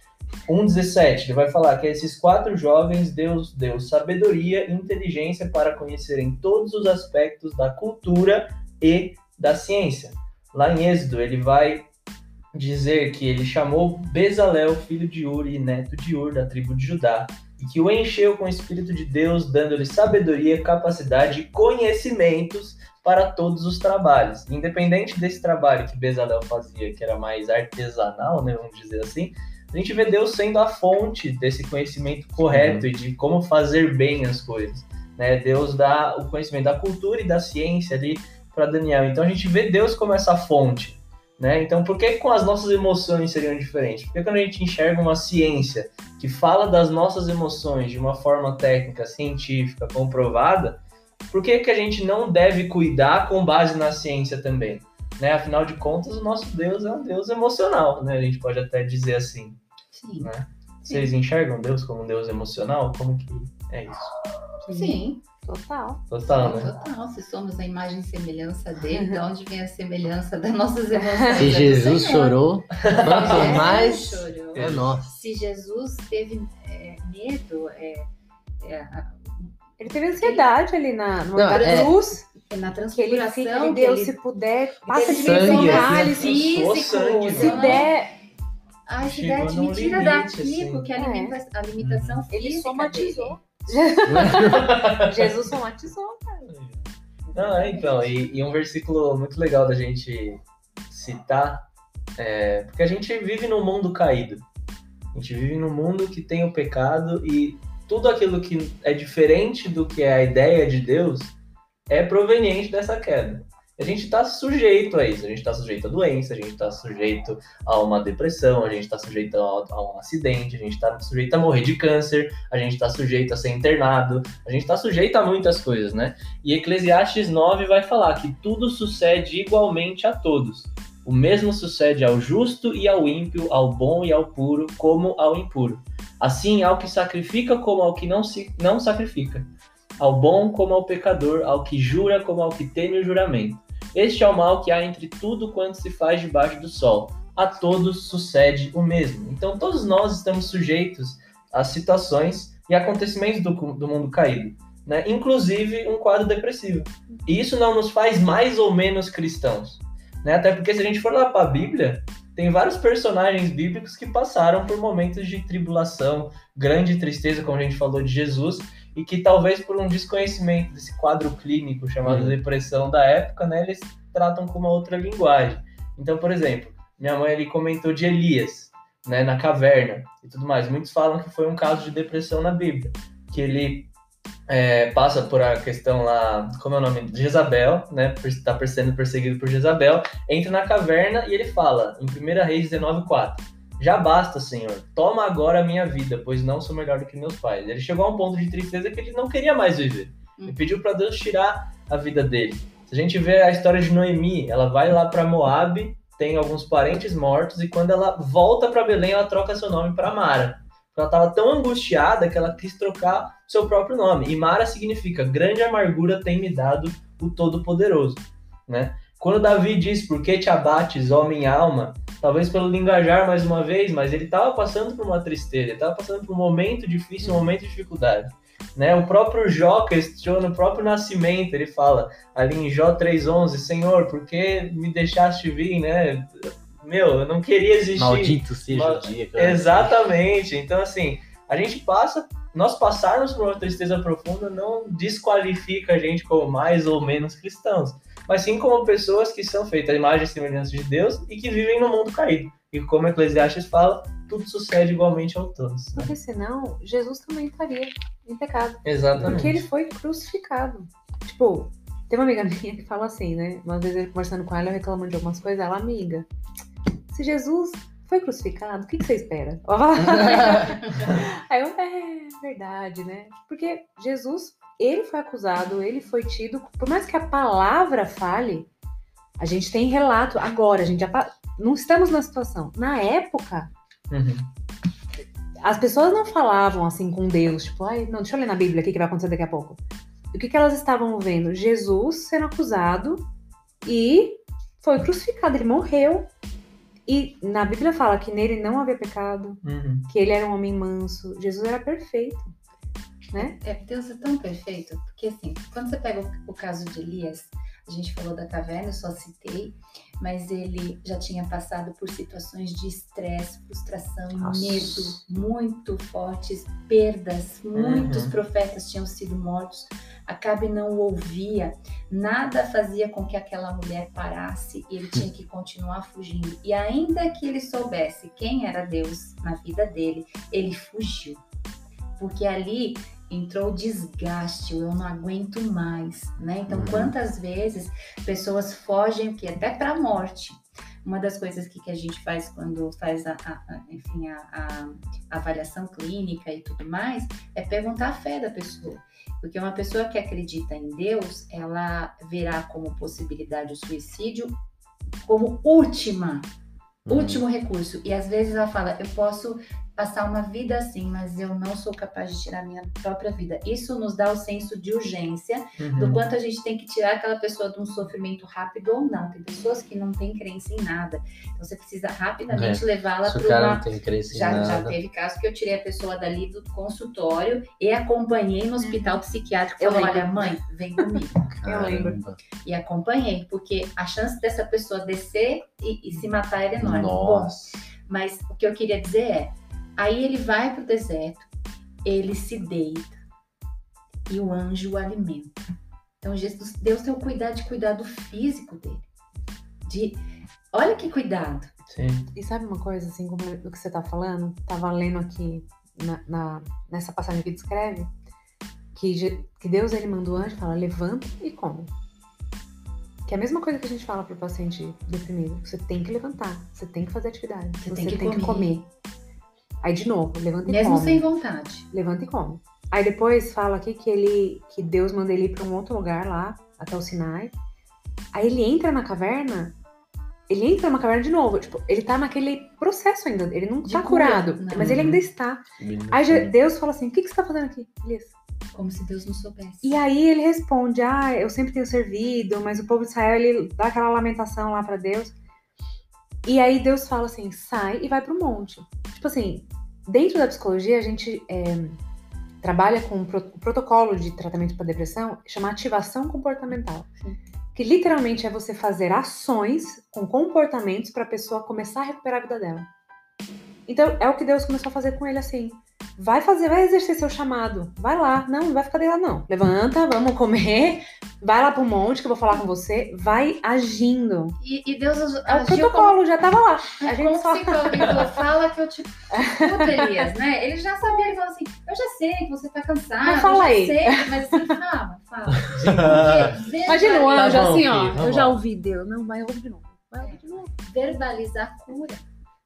1,17, ele vai falar que esses quatro jovens Deus deu sabedoria e inteligência para conhecerem todos os aspectos da cultura e da ciência. Lá em Êxodo, ele vai dizer que ele chamou Bezalel, filho de Uri, neto de Ur, da tribo de Judá, e que o encheu com o Espírito de Deus, dando-lhe sabedoria, capacidade e conhecimentos para todos os trabalhos. Independente desse trabalho que Bezalel fazia, que era mais artesanal, né, vamos dizer assim, a gente vê Deus sendo a fonte desse conhecimento correto uhum. e de como fazer bem as coisas. Né? Deus dá o conhecimento da cultura e da ciência ali para Daniel. Então a gente vê Deus como essa fonte. Né? Então, por que com as nossas emoções seriam diferentes? Porque quando a gente enxerga uma ciência que fala das nossas emoções de uma forma técnica, científica, comprovada, por que, que a gente não deve cuidar com base na ciência também? Né? Afinal de contas, o nosso Deus é um Deus emocional, né? A gente pode até dizer assim. Sim. Né? Vocês enxergam Deus como um Deus emocional? Como que é isso? Sim. Total. Total, né? Total. Se somos a imagem e semelhança dele, de [laughs] onde vem a semelhança das nossas emoções? Se Jesus chorou, quanto mais chorou. é nosso. Se Jesus teve é, medo, é, é, ele teve ansiedade ele... ali na, no Não, é... cruz. Na transfiguração, que ele, Deus, ele... se puder, passa de vez em cálice físico, sangue, se der... Ai, se der, me tira daqui, assim. porque a, limita... a limitação física Ele somatizou. [laughs] Jesus somatizou, cara. Não, é, então, e, e, um versículo muito legal da gente citar, é, porque a gente vive num mundo caído. A gente vive num mundo que tem o pecado e tudo aquilo que é diferente do que é a ideia de Deus é proveniente dessa queda a gente está sujeito a isso. A gente está sujeito a doença, a gente está sujeito a uma depressão, a gente está sujeito a, a, um acidente, a gente está sujeito a morrer de câncer, a gente está sujeito a ser internado, a gente está sujeito a muitas coisas, né? E Eclesiastes 9 vai falar que tudo sucede igualmente a todos. O mesmo sucede ao justo e ao ímpio, ao bom e ao puro, como ao impuro. Assim, ao que sacrifica como ao que não, se, não sacrifica. Ao bom como ao pecador, ao que jura como ao que teme o juramento. Este é o mal que há entre tudo quanto se faz debaixo do sol. A todos sucede o mesmo. Então, todos nós estamos sujeitos a situações e acontecimentos do, do mundo caído, né? inclusive um quadro depressivo. E isso não nos faz mais ou menos cristãos. Né? Até porque, se a gente for lá para a Bíblia, tem vários personagens bíblicos que passaram por momentos de tribulação, grande tristeza, como a gente falou de Jesus, e que talvez por um desconhecimento desse quadro clínico chamado uhum. depressão da época, né, eles tratam com uma outra linguagem. Então, por exemplo, minha mãe ali comentou de Elias, né, na caverna e tudo mais. Muitos falam que foi um caso de depressão na Bíblia, que ele é, passa por a questão lá, como é o nome? De Jezabel, né? Está sendo perseguido por Jezabel, entra na caverna e ele fala, em 1 Reis 19,4 já basta, Senhor. Toma agora a minha vida, pois não sou melhor do que meus pais. Ele chegou a um ponto de tristeza que ele não queria mais viver. Ele pediu para Deus tirar a vida dele. Se a gente vê a história de Noemi, ela vai lá para Moab, tem alguns parentes mortos e quando ela volta para Belém, ela troca seu nome para Mara. Ela estava tão angustiada que ela quis trocar seu próprio nome. E Mara significa grande amargura tem me dado o Todo-Poderoso, né? Quando Davi diz: "Por que te abates, ó minha alma?", talvez pelo lingajar mais uma vez, mas ele estava passando por uma tristeza, ele estava passando por um momento difícil, um momento de dificuldade. Né? O próprio Jó questiona, o próprio nascimento, ele fala ali em Jó 3,11, Senhor, por que me deixaste vir, né? Meu, eu não queria existir. Maldito seja Mal- o dia. cara. Exatamente. Então, assim, a gente passa, nós passarmos por uma tristeza profunda não desqualifica a gente como mais ou menos cristãos, mas sim como pessoas que são feitas à imagem e semelhança de Deus e que vivem no mundo caído. E como Eclesiastes fala, tudo sucede igualmente a todos. né? Porque senão, Jesus também estaria em pecado. Exatamente. Porque ele foi crucificado. Tipo, tem uma amiga [laughs] minha que fala assim, né? Uma vez eu conversando com ela, eu reclamando de algumas coisas, ela, amiga, se Jesus foi crucificado, o que, que você espera? [laughs] Aí eu, é verdade, né? Porque Jesus, ele foi acusado, ele foi tido, por mais que a palavra fale, a gente tem relato agora, a gente já não estamos na situação. Na época, Uhum. as pessoas não falavam assim com Deus, tipo, ai, não, deixa eu ler na Bíblia o que que vai acontecer daqui a pouco. E o que, que elas estavam vendo? Jesus sendo acusado e foi crucificado, ele morreu. E na Bíblia fala que nele não havia pecado, Uhum. que ele era um homem manso. Jesus era perfeito, né? É, Deus é tão perfeito, porque assim, quando você pega o, o caso de Elias, a gente falou da caverna, eu só citei, mas ele já tinha passado por situações de estresse, frustração, Nossa. medo muito fortes, perdas, muitos Uhum. profetas tinham sido mortos, Acabe não ouvia, nada fazia com que aquela mulher parasse e ele tinha que continuar fugindo. E ainda que ele soubesse quem era Deus na vida dele, ele fugiu. Porque ali entrou o desgaste, eu não aguento mais, né? Então, Uhum. quantas vezes pessoas fogem o quê? Até para a morte. Uma das coisas que, que a gente faz quando faz a, a- a- enfim, a, a avaliação clínica e tudo mais é perguntar a fé da pessoa. Porque uma pessoa que acredita em Deus, ela verá como possibilidade o suicídio como última Uhum. último recurso. E às vezes ela fala, eu posso passar uma vida assim, mas eu não sou capaz de tirar minha própria vida. Isso nos dá o senso de urgência do Uhum. quanto a gente tem que tirar aquela pessoa de um sofrimento rápido ou não. Tem pessoas que não têm crença em nada. Então você precisa rapidamente levá-la Se o para cara uma não tem crença em já, já nada. teve caso que eu tirei a pessoa dali do consultório e acompanhei no hospital psiquiátrico. Eu Falei, olha, mãe, vem comigo. [laughs] Eu lembro. Caramba. E acompanhei, porque a chance dessa pessoa descer e, e se matar era enorme. Bom, Nossa. mas o que eu queria dizer é, aí ele vai pro deserto, ele se deita e o anjo o alimenta. Então Jesus, Deus tem o cuidado de cuidar do físico dele. De, olha que cuidado. Sim. E sabe uma coisa, assim, como do que você tá falando? Tava lendo aqui na, na- nessa passagem que descreve que, que Deus ele manda o anjo e fala: levanta e come. Que é a mesma coisa que a gente fala pro paciente deprimido. Você tem que levantar, você tem que fazer atividade, Você você, tem que tem que comer. Aí de novo, levanta e Mesmo come. sem vontade. Levanta e come. Aí depois fala aqui que ele que Deus manda ele ir pra um outro lugar lá, até o Sinai. Aí ele entra na caverna, ele entra numa caverna de novo, tipo, ele tá naquele processo ainda, ele não De tá cura, curado, não. mas ele ainda está. Aí Deus fala assim: "O que que você tá fazendo aqui?" Elias? Como se Deus não soubesse. E aí ele responde: "Ah, eu sempre tenho servido, mas o povo de Israel ele dá aquela lamentação lá pra Deus". E aí Deus fala assim: "Sai e vai pro monte". Tipo assim, dentro da psicologia a gente é, trabalha com um pro- protocolo de tratamento para depressão chama ativação comportamental. Sim. Que literalmente é você fazer ações com comportamentos para a pessoa começar a recuperar a vida dela. Então é o que Deus começou a fazer com ele assim. Vai fazer, vai exercer seu chamado. Vai lá. Não, não vai ficar dela, não. Levanta, vamos comer. Vai lá pro monte que eu vou falar com você. Vai agindo. E, e Deus É o agiu como protocolo, já tava lá. A É gente como só. falou, fala que eu te Elias, né? Ele já sabia, ele falou assim, eu já sei que você tá cansado, Mas fala eu já aí. sei, mas assim, fala, fala. [laughs] Porque Imagina o anjo Tá bom, assim, filho, ó. tá Eu já ouvi Deus. Não, vai ouvir de novo. Vai ouvir de novo. verbalizar a cura.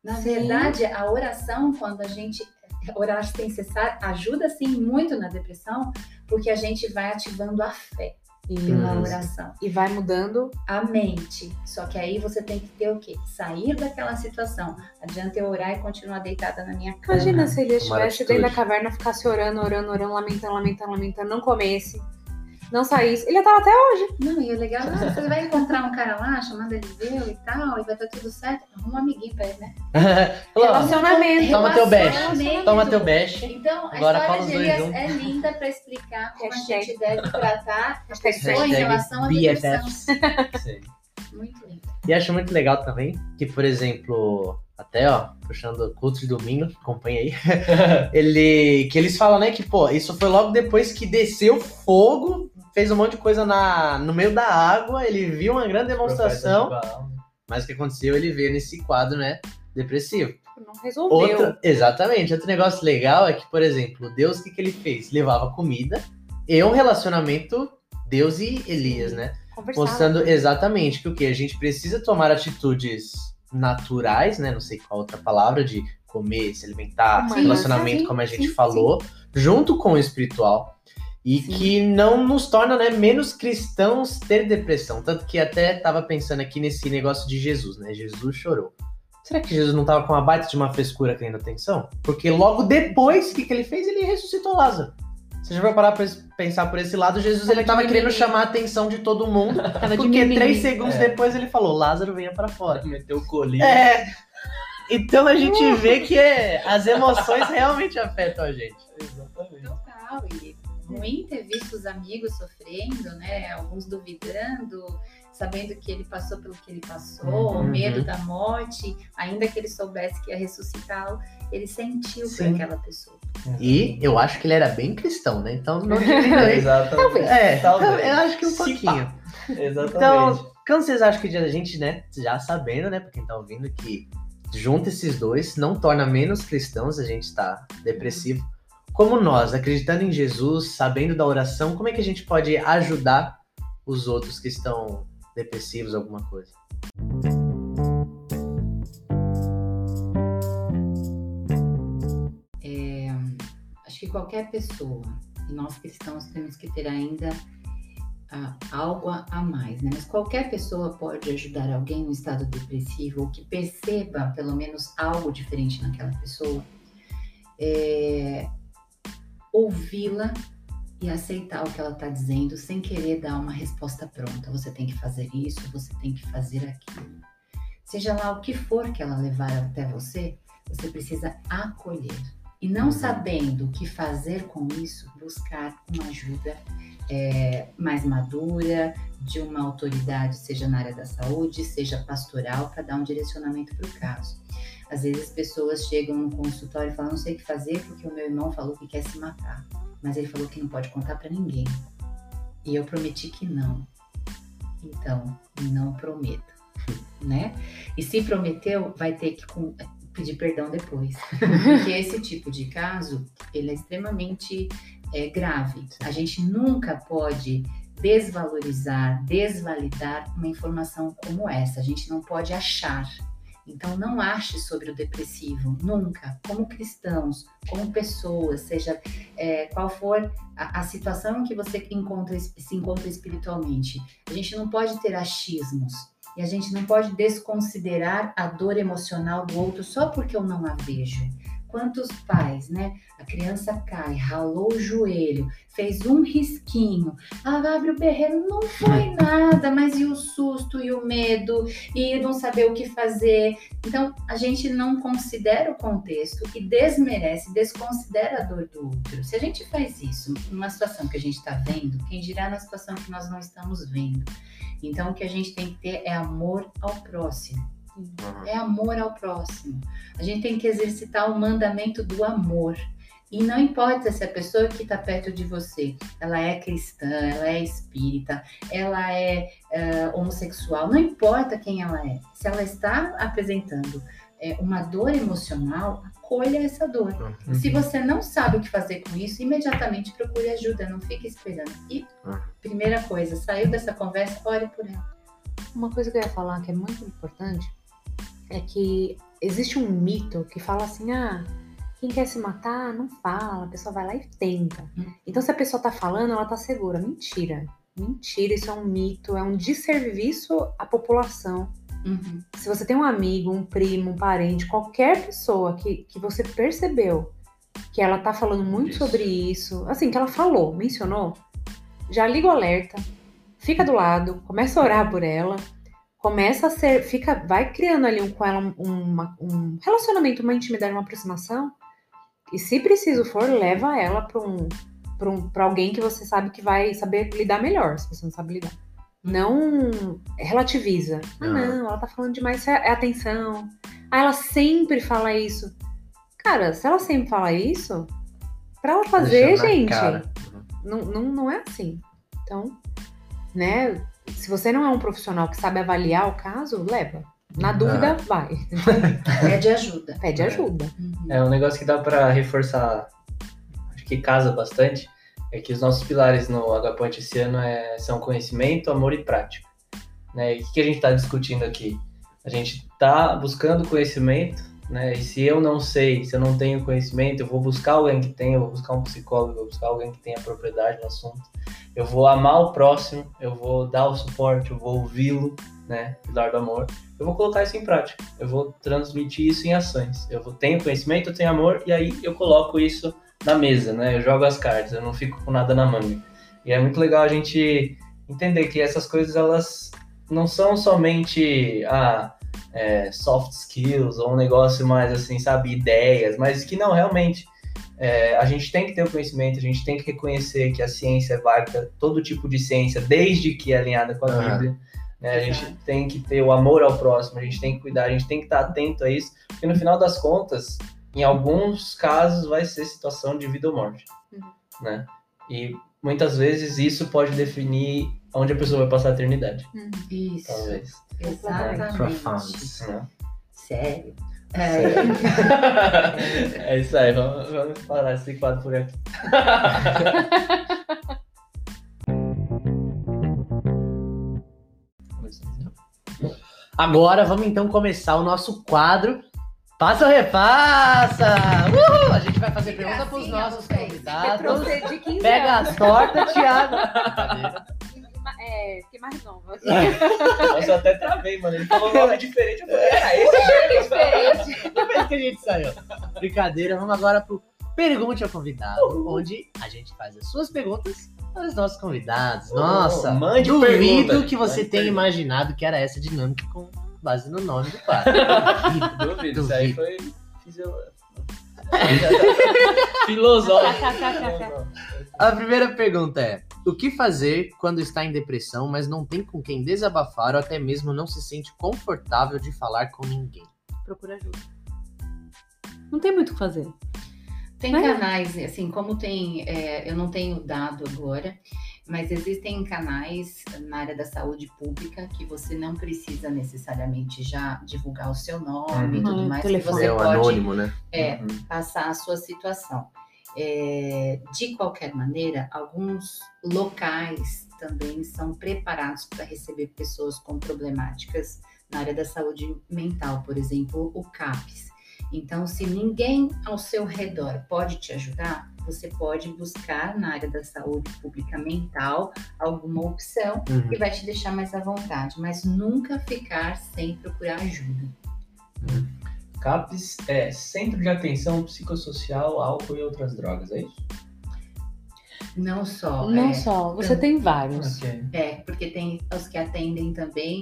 Na Sim. verdade, a oração, quando a gente orar sem cessar, ajuda sim muito na depressão, porque a gente vai ativando a fé pela Isso. oração, E vai mudando. a mente. Só que aí você tem que ter o quê? Sair daquela situação. Adianta eu orar e continuar deitada na minha cama. Imagina se ele estivesse dentro da caverna, ficasse orando, orando, orando, lamentando, lamentando, lamentando, não comesse. Não só isso, ele tava até hoje. Não, e o legal, ah, você vai encontrar um cara lá chamado Eliseu e tal, e vai estar tudo certo. Arruma um amiguinho pra ele, né? [laughs] Relacionamento. Toma teu best. Toma teu best. Então, a Agora história de Elias juntos. é linda pra explicar como a Hashtag. gente deve tratar a Hashtag pessoa em relação à depressão. BFFs. Muito lindo. E acho muito legal também que, por exemplo, até ó, puxando o culto de domingo, acompanha aí. [laughs] ele que eles falam, né, que pô, isso foi logo depois que desceu fogo, fez um monte de coisa na, no meio da água, ele viu uma grande demonstração, mas o que aconteceu, ele veio nesse quadro, né, depressivo. Não resolveu. Outro, exatamente. Outro negócio legal é que, por exemplo, Deus, o que, que ele fez? Levava comida e um relacionamento Deus e Elias, né? Mostrando exatamente que o que? A gente precisa tomar atitudes naturais, né? Não sei qual outra palavra, de comer, se alimentar, relacionamento, Sim, como a gente sim, falou, junto com o espiritual. E Sim. que não nos torna né, menos cristãos ter depressão. Tanto que até tava pensando aqui nesse negócio de Jesus, né? Jesus chorou. Será que Jesus não tava com uma baita de uma frescura querendo atenção? Porque logo depois, o que, que ele fez? Ele ressuscitou Lázaro. Você já vai parar pra pensar por esse lado, Jesus Tava ele tava querendo chamar a atenção de todo mundo. Tava Porque três segundos É. depois ele falou, Lázaro venha pra fora. Meteu o colírio. É. Então a gente vê que é, as emoções realmente afetam a gente. Exatamente. Total. E ruim ter visto os amigos sofrendo, né? Alguns duvidando, sabendo que ele passou pelo que ele passou, Uhum. o medo da morte, ainda que ele soubesse que ia ressuscitá-lo, ele sentiu por Sim. aquela pessoa. E eu acho que ele era bem cristão, né? Então não [laughs] É, Exatamente. Talvez. É, Talvez. eu acho que um Se pouquinho. Exatamente. Então, quando vocês acham que a gente, né, já sabendo, né, pra quem tá ouvindo, que junta esses dois, não torna menos cristãos, a gente tá depressivo. Como nós, acreditando em Jesus, sabendo da oração, como é que a gente pode ajudar os outros que estão depressivos, alguma coisa? É, acho que qualquer pessoa, e nós cristãos temos que ter ainda ah, algo a, a mais, né? Mas qualquer pessoa pode ajudar alguém no estado depressivo ou que perceba pelo menos algo diferente naquela pessoa, é, ouvi-la e aceitar o que ela está dizendo sem querer dar uma resposta pronta. Você tem que fazer isso, você tem que fazer aquilo. Seja lá o que for que ela levar até você, você precisa acolher. E não Uhum. sabendo o que fazer com isso, buscar uma ajuda é, mais madura, de uma autoridade, seja na área da saúde, seja pastoral, para dar um direcionamento para o caso. Às vezes pessoas chegam no consultório e falam, não sei o que fazer porque o meu irmão falou que quer se matar, mas ele falou que não pode contar para ninguém. E eu prometi que não. Então, não prometa, [laughs] né? E se prometeu, vai ter que pedir perdão depois. [laughs] Porque esse tipo de caso, ele é extremamente é, grave. A gente nunca pode desvalorizar, desvalidar uma informação como essa. A gente não pode achar. Então, não ache sobre o depressivo, nunca. Como cristãos, como pessoas, seja é, qual for a, a situação em que você encontra, se encontra espiritualmente, a gente não pode ter achismos. E a gente não pode desconsiderar a dor emocional do outro só porque eu não a vejo. Quantos pais, né? A criança cai, ralou o joelho, fez um risquinho. Ah, abre o berreiro, não foi [laughs] nada, mas e o susto e o medo e não saber o que fazer. Então, a gente não considera o contexto e desmerece, desconsidera a dor do outro. Se a gente faz isso numa situação que a gente está vendo, quem dirá na situação que nós não estamos vendo? Então, o que a gente tem que ter é amor ao próximo. É amor ao próximo. A gente tem que exercitar o mandamento do amor. E não importa se a pessoa que está perto de você, ela é cristã, ela é espírita, ela é eh, homossexual, não importa quem ela é. Se ela está apresentando eh, uma dor emocional, acolha essa dor. Uhum. Se você não sabe o que fazer com isso, imediatamente procure ajuda, não fique esperando. E, primeira coisa, saiu dessa conversa, ore por ela. Uma coisa que eu ia falar que é muito importante é que existe um mito que fala assim: ah, quem quer se matar, não fala, a pessoa vai lá e tenta. Hum. Então, se a pessoa tá falando, ela tá segura. Mentira. Mentira, isso é um mito, é um desserviço à população. Uhum. Se você tem um amigo, um primo, um parente, qualquer pessoa que, que você percebeu que ela tá falando muito Isso. sobre isso, assim, que ela falou, mencionou, já liga o alerta, fica do lado, começa a orar por ela, começa a ser, fica, vai criando ali um, com ela um, uma- um relacionamento, uma intimidade, uma aproximação. E se preciso for, leva ela para um, pra um, pra alguém que você sabe que vai saber lidar melhor, se você não sabe lidar. Não relativiza. Ah, não, ela tá falando demais, é é atenção. Ah, ela sempre fala isso. Cara, se ela sempre fala isso, pra ela fazer, gente, não, não, não é assim. Então, né? Se você não é um profissional que sabe avaliar o caso, leva. Na dúvida, vai. [laughs] Pede ajuda. Pede É. ajuda. Uhum. É um negócio que dá pra reforçar, acho que casa bastante, é que os nossos pilares no Agaponte esse ano é, são conhecimento, amor e prática. Né? E o que que a gente está discutindo aqui? A gente está buscando conhecimento, né? E se eu não sei, se eu não tenho conhecimento, eu vou buscar alguém que tenha, eu vou buscar um psicólogo, eu vou buscar alguém que tenha propriedade no assunto. Eu vou amar o próximo, eu vou dar o suporte, eu vou ouvi-lo, né? Pilar do amor. Eu vou colocar isso em prática. Eu vou transmitir isso em ações. Eu tenho conhecimento, eu tenho amor, e aí eu coloco isso na mesa, né? Eu jogo as cartas, eu não fico com nada na manga. E é muito legal a gente entender que essas coisas, elas não são somente ah, é, soft skills ou um negócio mais assim, sabe, ideias, mas que não, realmente, é, a gente tem que ter o conhecimento, a gente tem que reconhecer que a ciência é válida, todo tipo de ciência, desde que é alinhada com a Aham. Bíblia. né? A gente tem que ter o amor ao próximo, a gente tem que cuidar, a gente tem que estar atento a isso, porque no final das contas, em alguns casos, vai ser situação de vida ou morte. Uhum. Né? E muitas vezes isso pode definir onde a pessoa vai passar a eternidade, Isso. talvez. Exatamente. Profound. né? Sério. Sério. É, [laughs] é isso aí, vamos, vamos parar esse quadro por aqui. [laughs] Agora vamos então começar o nosso quadro Passa ou Repassa! Uhul! A gente vai fazer pergunta para os nossos convidados. Retrocedi 15 Pega anos. as tortas, Thiago. [laughs] Mais nova. [laughs] Nossa, eu até travei, mano. Ele falou um nome diferente. Eu falei, ah, esse é diferente. [laughs] Depois que a gente saiu. Brincadeira, vamos agora pro Pergunte ao Convidado, onde a gente faz as suas perguntas para os nossos convidados. Nossa, mande duvido pergunta. que você Mande tenha pergunta. imaginado que era essa dinâmica com base no nome do quadro. [laughs] Duvido. Duvido, isso aí Duvido. foi filosófico. A primeira pergunta é: o que fazer quando está em depressão, mas não tem com quem desabafar ou até mesmo não se sente confortável de falar com ninguém? Procura ajuda. Não tem muito o que fazer. Tem É. canais, assim, como tem, é, eu não tenho dado agora, mas existem canais na área da saúde pública que você não precisa necessariamente já divulgar o seu nome e Uhum. tudo mais, que telefone. você é o pode anônimo, né? é, Uhum. passar a sua situação. É, de qualquer maneira, alguns locais também são preparados para receber pessoas com problemáticas na área da saúde mental, por exemplo, o CAPS. Então, se ninguém ao seu redor pode te ajudar, você pode buscar na área da saúde pública mental alguma opção Uhum. que vai te deixar mais à vontade, mas nunca ficar sem procurar ajuda. CAPS é Centro de Atenção Psicossocial, Álcool e Outras Drogas, é isso? Não só. Não é, só, você tem vários. Ok. É, porque tem os que atendem também.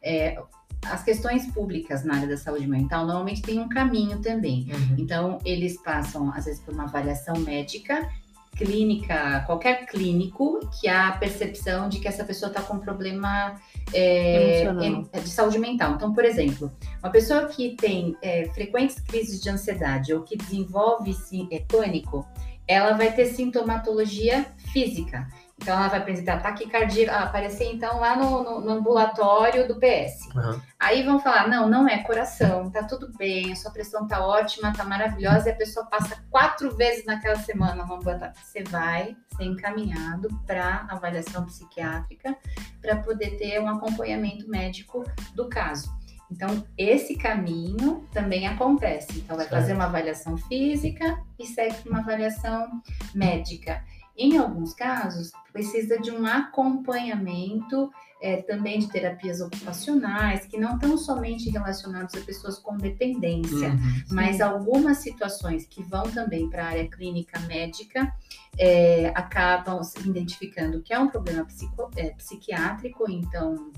é, as questões públicas na área da saúde mental normalmente tem um caminho também. Uhum. Então, eles passam, às vezes, por uma avaliação médica, clínica, qualquer clínico, que há a percepção de que essa pessoa está com um problema é, em- de saúde mental. Então, por exemplo, uma pessoa que tem é, frequentes crises de ansiedade ou que desenvolve sim, é, pânico, ela vai ter sintomatologia física. Então, ela vai apresentar taquicardia, aparecer então lá no, no- no ambulatório do PS. Aham. Aí vão falar: não, não é coração, tá tudo bem, a sua pressão tá ótima, tá maravilhosa, e a pessoa passa quatro vezes naquela semana no ambulatório. Você vai ser encaminhado para avaliação psiquiátrica para poder ter um acompanhamento médico do caso. Então, esse caminho também acontece. Então, vai Certo. fazer uma avaliação física e segue uma avaliação médica. Em alguns casos, precisa de um acompanhamento é, também de terapias ocupacionais, que não estão somente relacionados a pessoas com dependência, Uhum. mas algumas situações que vão também para a área clínica médica é, acabam se identificando que é um problema psico- é, psiquiátrico, então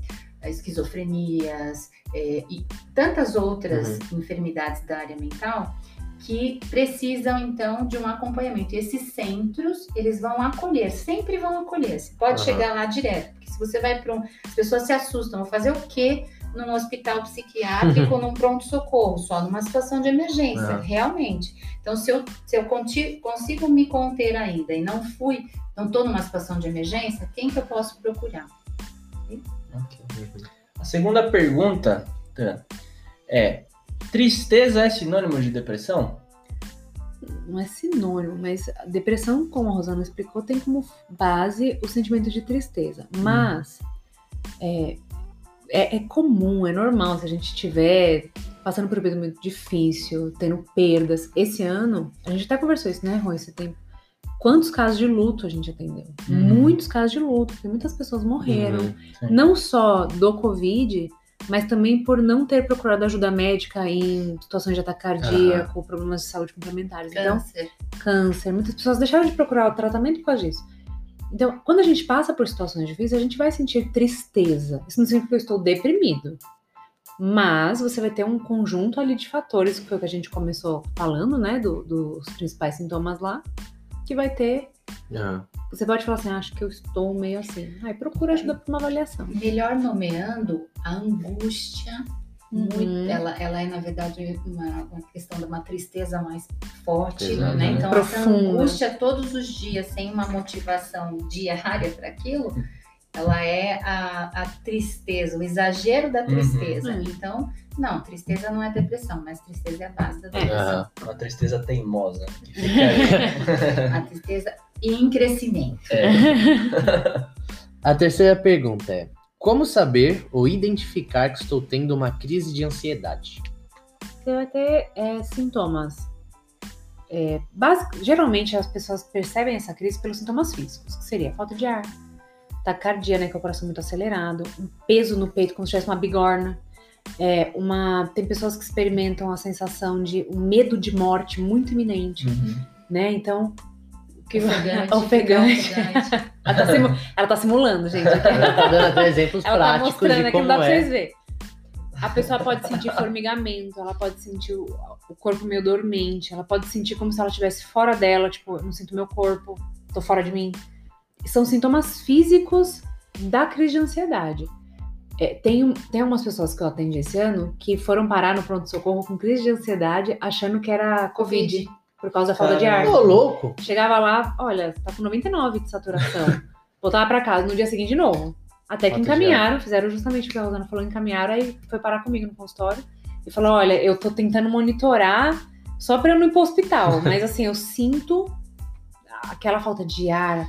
esquizofrenias é, e tantas outras enfermidades da área mental que precisam então de um acompanhamento. E esses centros, eles vão acolher, sempre vão acolher. Você pode Aham. chegar lá direto, porque se você vai para um, as pessoas se assustam, vou fazer o quê num hospital psiquiátrico, [laughs] num pronto socorro, só numa situação de emergência, É. realmente. Então, se eu, se eu conti- consigo me conter ainda e não fui, não estou numa situação de emergência, quem que eu posso procurar? A segunda pergunta é: tristeza é sinônimo de depressão? não é sinônimo, mas depressão, como a Rosana explicou, tem como base o sentimento de tristeza. Mas é, é, é comum, é normal se a gente estiver passando por um período muito difícil, tendo perdas. Esse ano, a gente até conversou isso, né, Rô, esse tempo. Quantos casos de luto a gente atendeu? Uhum. Muitos casos de luto, porque muitas pessoas morreram. Sim. Não só do Covid, mas também por não ter procurado ajuda médica em situações de ataque cardíaco, problemas de saúde complementares. Então, Câncer. câncer. Muitas pessoas deixaram de procurar o tratamento por causa disso. Então, quando a gente passa por situações difíceis, a gente vai sentir tristeza. Isso não significa que eu estou deprimido. Mas você vai ter um conjunto ali de fatores, que foi o que a gente começou falando, né? do- dos principais sintomas lá, que vai ter. Aham. Você pode falar assim, "Ah, acho que eu estou meio assim. Aí procura ajuda para uma avaliação. Melhor nomeando a angústia. Muito, Uhum. ela, ela é, na verdade, uma, uma questão de uma tristeza mais forte, né? Então, essa Profunda. angústia todos os dias, sem uma motivação diária para aquilo, ela é a, a tristeza, o exagero da tristeza. Uhum. Então, não, tristeza não é depressão, mas tristeza é a base da depressão. Aham. Uma tristeza teimosa. que fica aí. A tristeza em crescimento. É. [laughs] A terceira pergunta é: Como saber ou identificar que estou tendo uma crise de ansiedade? Você vai ter é, sintomas. É, basic- geralmente as pessoas percebem essa crise pelos sintomas físicos, que seria falta de ar, taquicardia, né, que é o coração muito acelerado, um peso no peito como se tivesse uma bigorna. É, uma, tem pessoas que experimentam a sensação de um medo de morte muito iminente, Uhum. né? Então, que Ofegante. [laughs] ofegante. ofegante. Ela tá, simu- ela tá simulando, gente. Ela tá dando até exemplos Ela tá práticos mostrando de aqui, não como dá pra é. vocês verem. A pessoa pode sentir formigamento, ela pode sentir o, o corpo meio dormente, ela pode sentir como se ela estivesse fora dela, tipo, eu não sinto meu corpo, tô fora de mim. São sintomas físicos da crise de ansiedade. É, tem, um- tem algumas pessoas que eu atendi esse ano que foram parar no pronto-socorro com crise de ansiedade achando que era Covid, por causa da falta de ar. Ô, louco! Chegava lá, olha, tá com 99 de saturação. [laughs] Voltava pra casa no dia seguinte de novo. Até que encaminharam, fizeram justamente o que a Rosana falou, encaminharam, aí foi parar comigo no consultório e falou: olha, eu tô tentando monitorar só pra eu não ir pro hospital, [laughs] mas assim, eu sinto aquela falta de ar.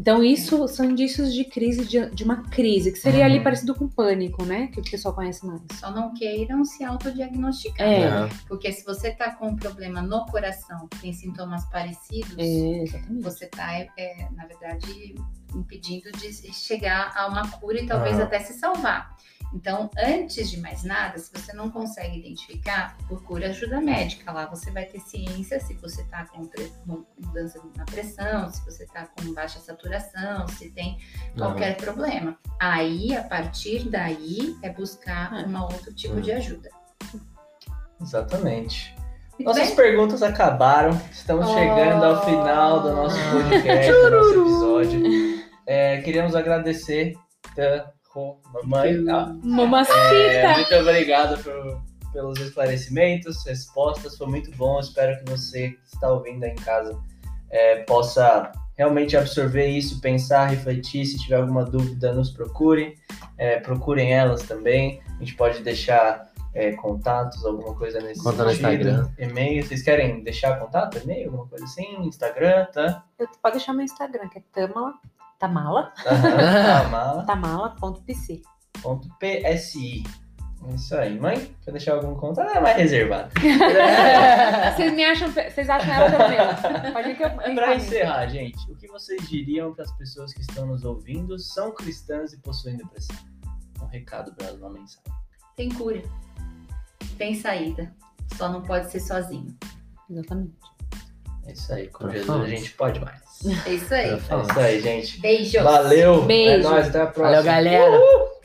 Então, isso são indícios de crise, de, de uma crise, que seria ali Uhum. parecido com pânico, né? Que o pessoal conhece mais. Só não queiram se autodiagnosticar. É. Aham. Porque se você tá com um problema no coração, tem sintomas parecidos, É, você tá, é, é, na verdade, impedindo de chegar a uma cura e talvez Aham. até se salvar. Então, antes de mais nada, se você não consegue identificar, procure ajuda médica. Lá você vai ter ciência se você está com mudança na pressão, se você está com baixa saturação, se tem qualquer problema. Aí, a partir daí, é buscar É. um outro tipo Hum. de ajuda. Exatamente. Nossas bem? perguntas acabaram. Estamos Oh. chegando ao final do nosso podcast, do nosso episódio. É, queríamos agradecer, Tan, Mamãe. Ah, Mamacita! é, muito obrigado por- pelos esclarecimentos, respostas. Foi muito bom. Espero que você que está ouvindo aí em casa é, possa realmente absorver isso, pensar, refletir. Se tiver alguma dúvida, nos procure. É, procurem elas também. A gente pode deixar é, contatos, alguma coisa nesse Conta no. Instagram. E-mail. Vocês querem deixar contato? E-mail? Alguma coisa assim? Instagram, tá? Eu- Pode deixar meu Instagram, que é tamala, [laughs] tamala, Tamala. tamala.pc. ponto PSI. É Isso aí. Mãe, quer deixar algum conto? Ela é mais reservada. [laughs] Vocês me acham, vocês acham ela tranquila? Pode ir que eu É pra encerrar, gente, o que vocês diriam para as pessoas que estão nos ouvindo, são cristãs e possuem depressão? Um recado para elas, uma mensagem. Tem cura. Tem saída. Só não pode ser sozinho. Exatamente. É isso aí, com. Jesus a gente pode mais. É isso aí. É isso aí, gente. Beijos. Valeu. Beijo. É nóis, até a próxima. Valeu, galera.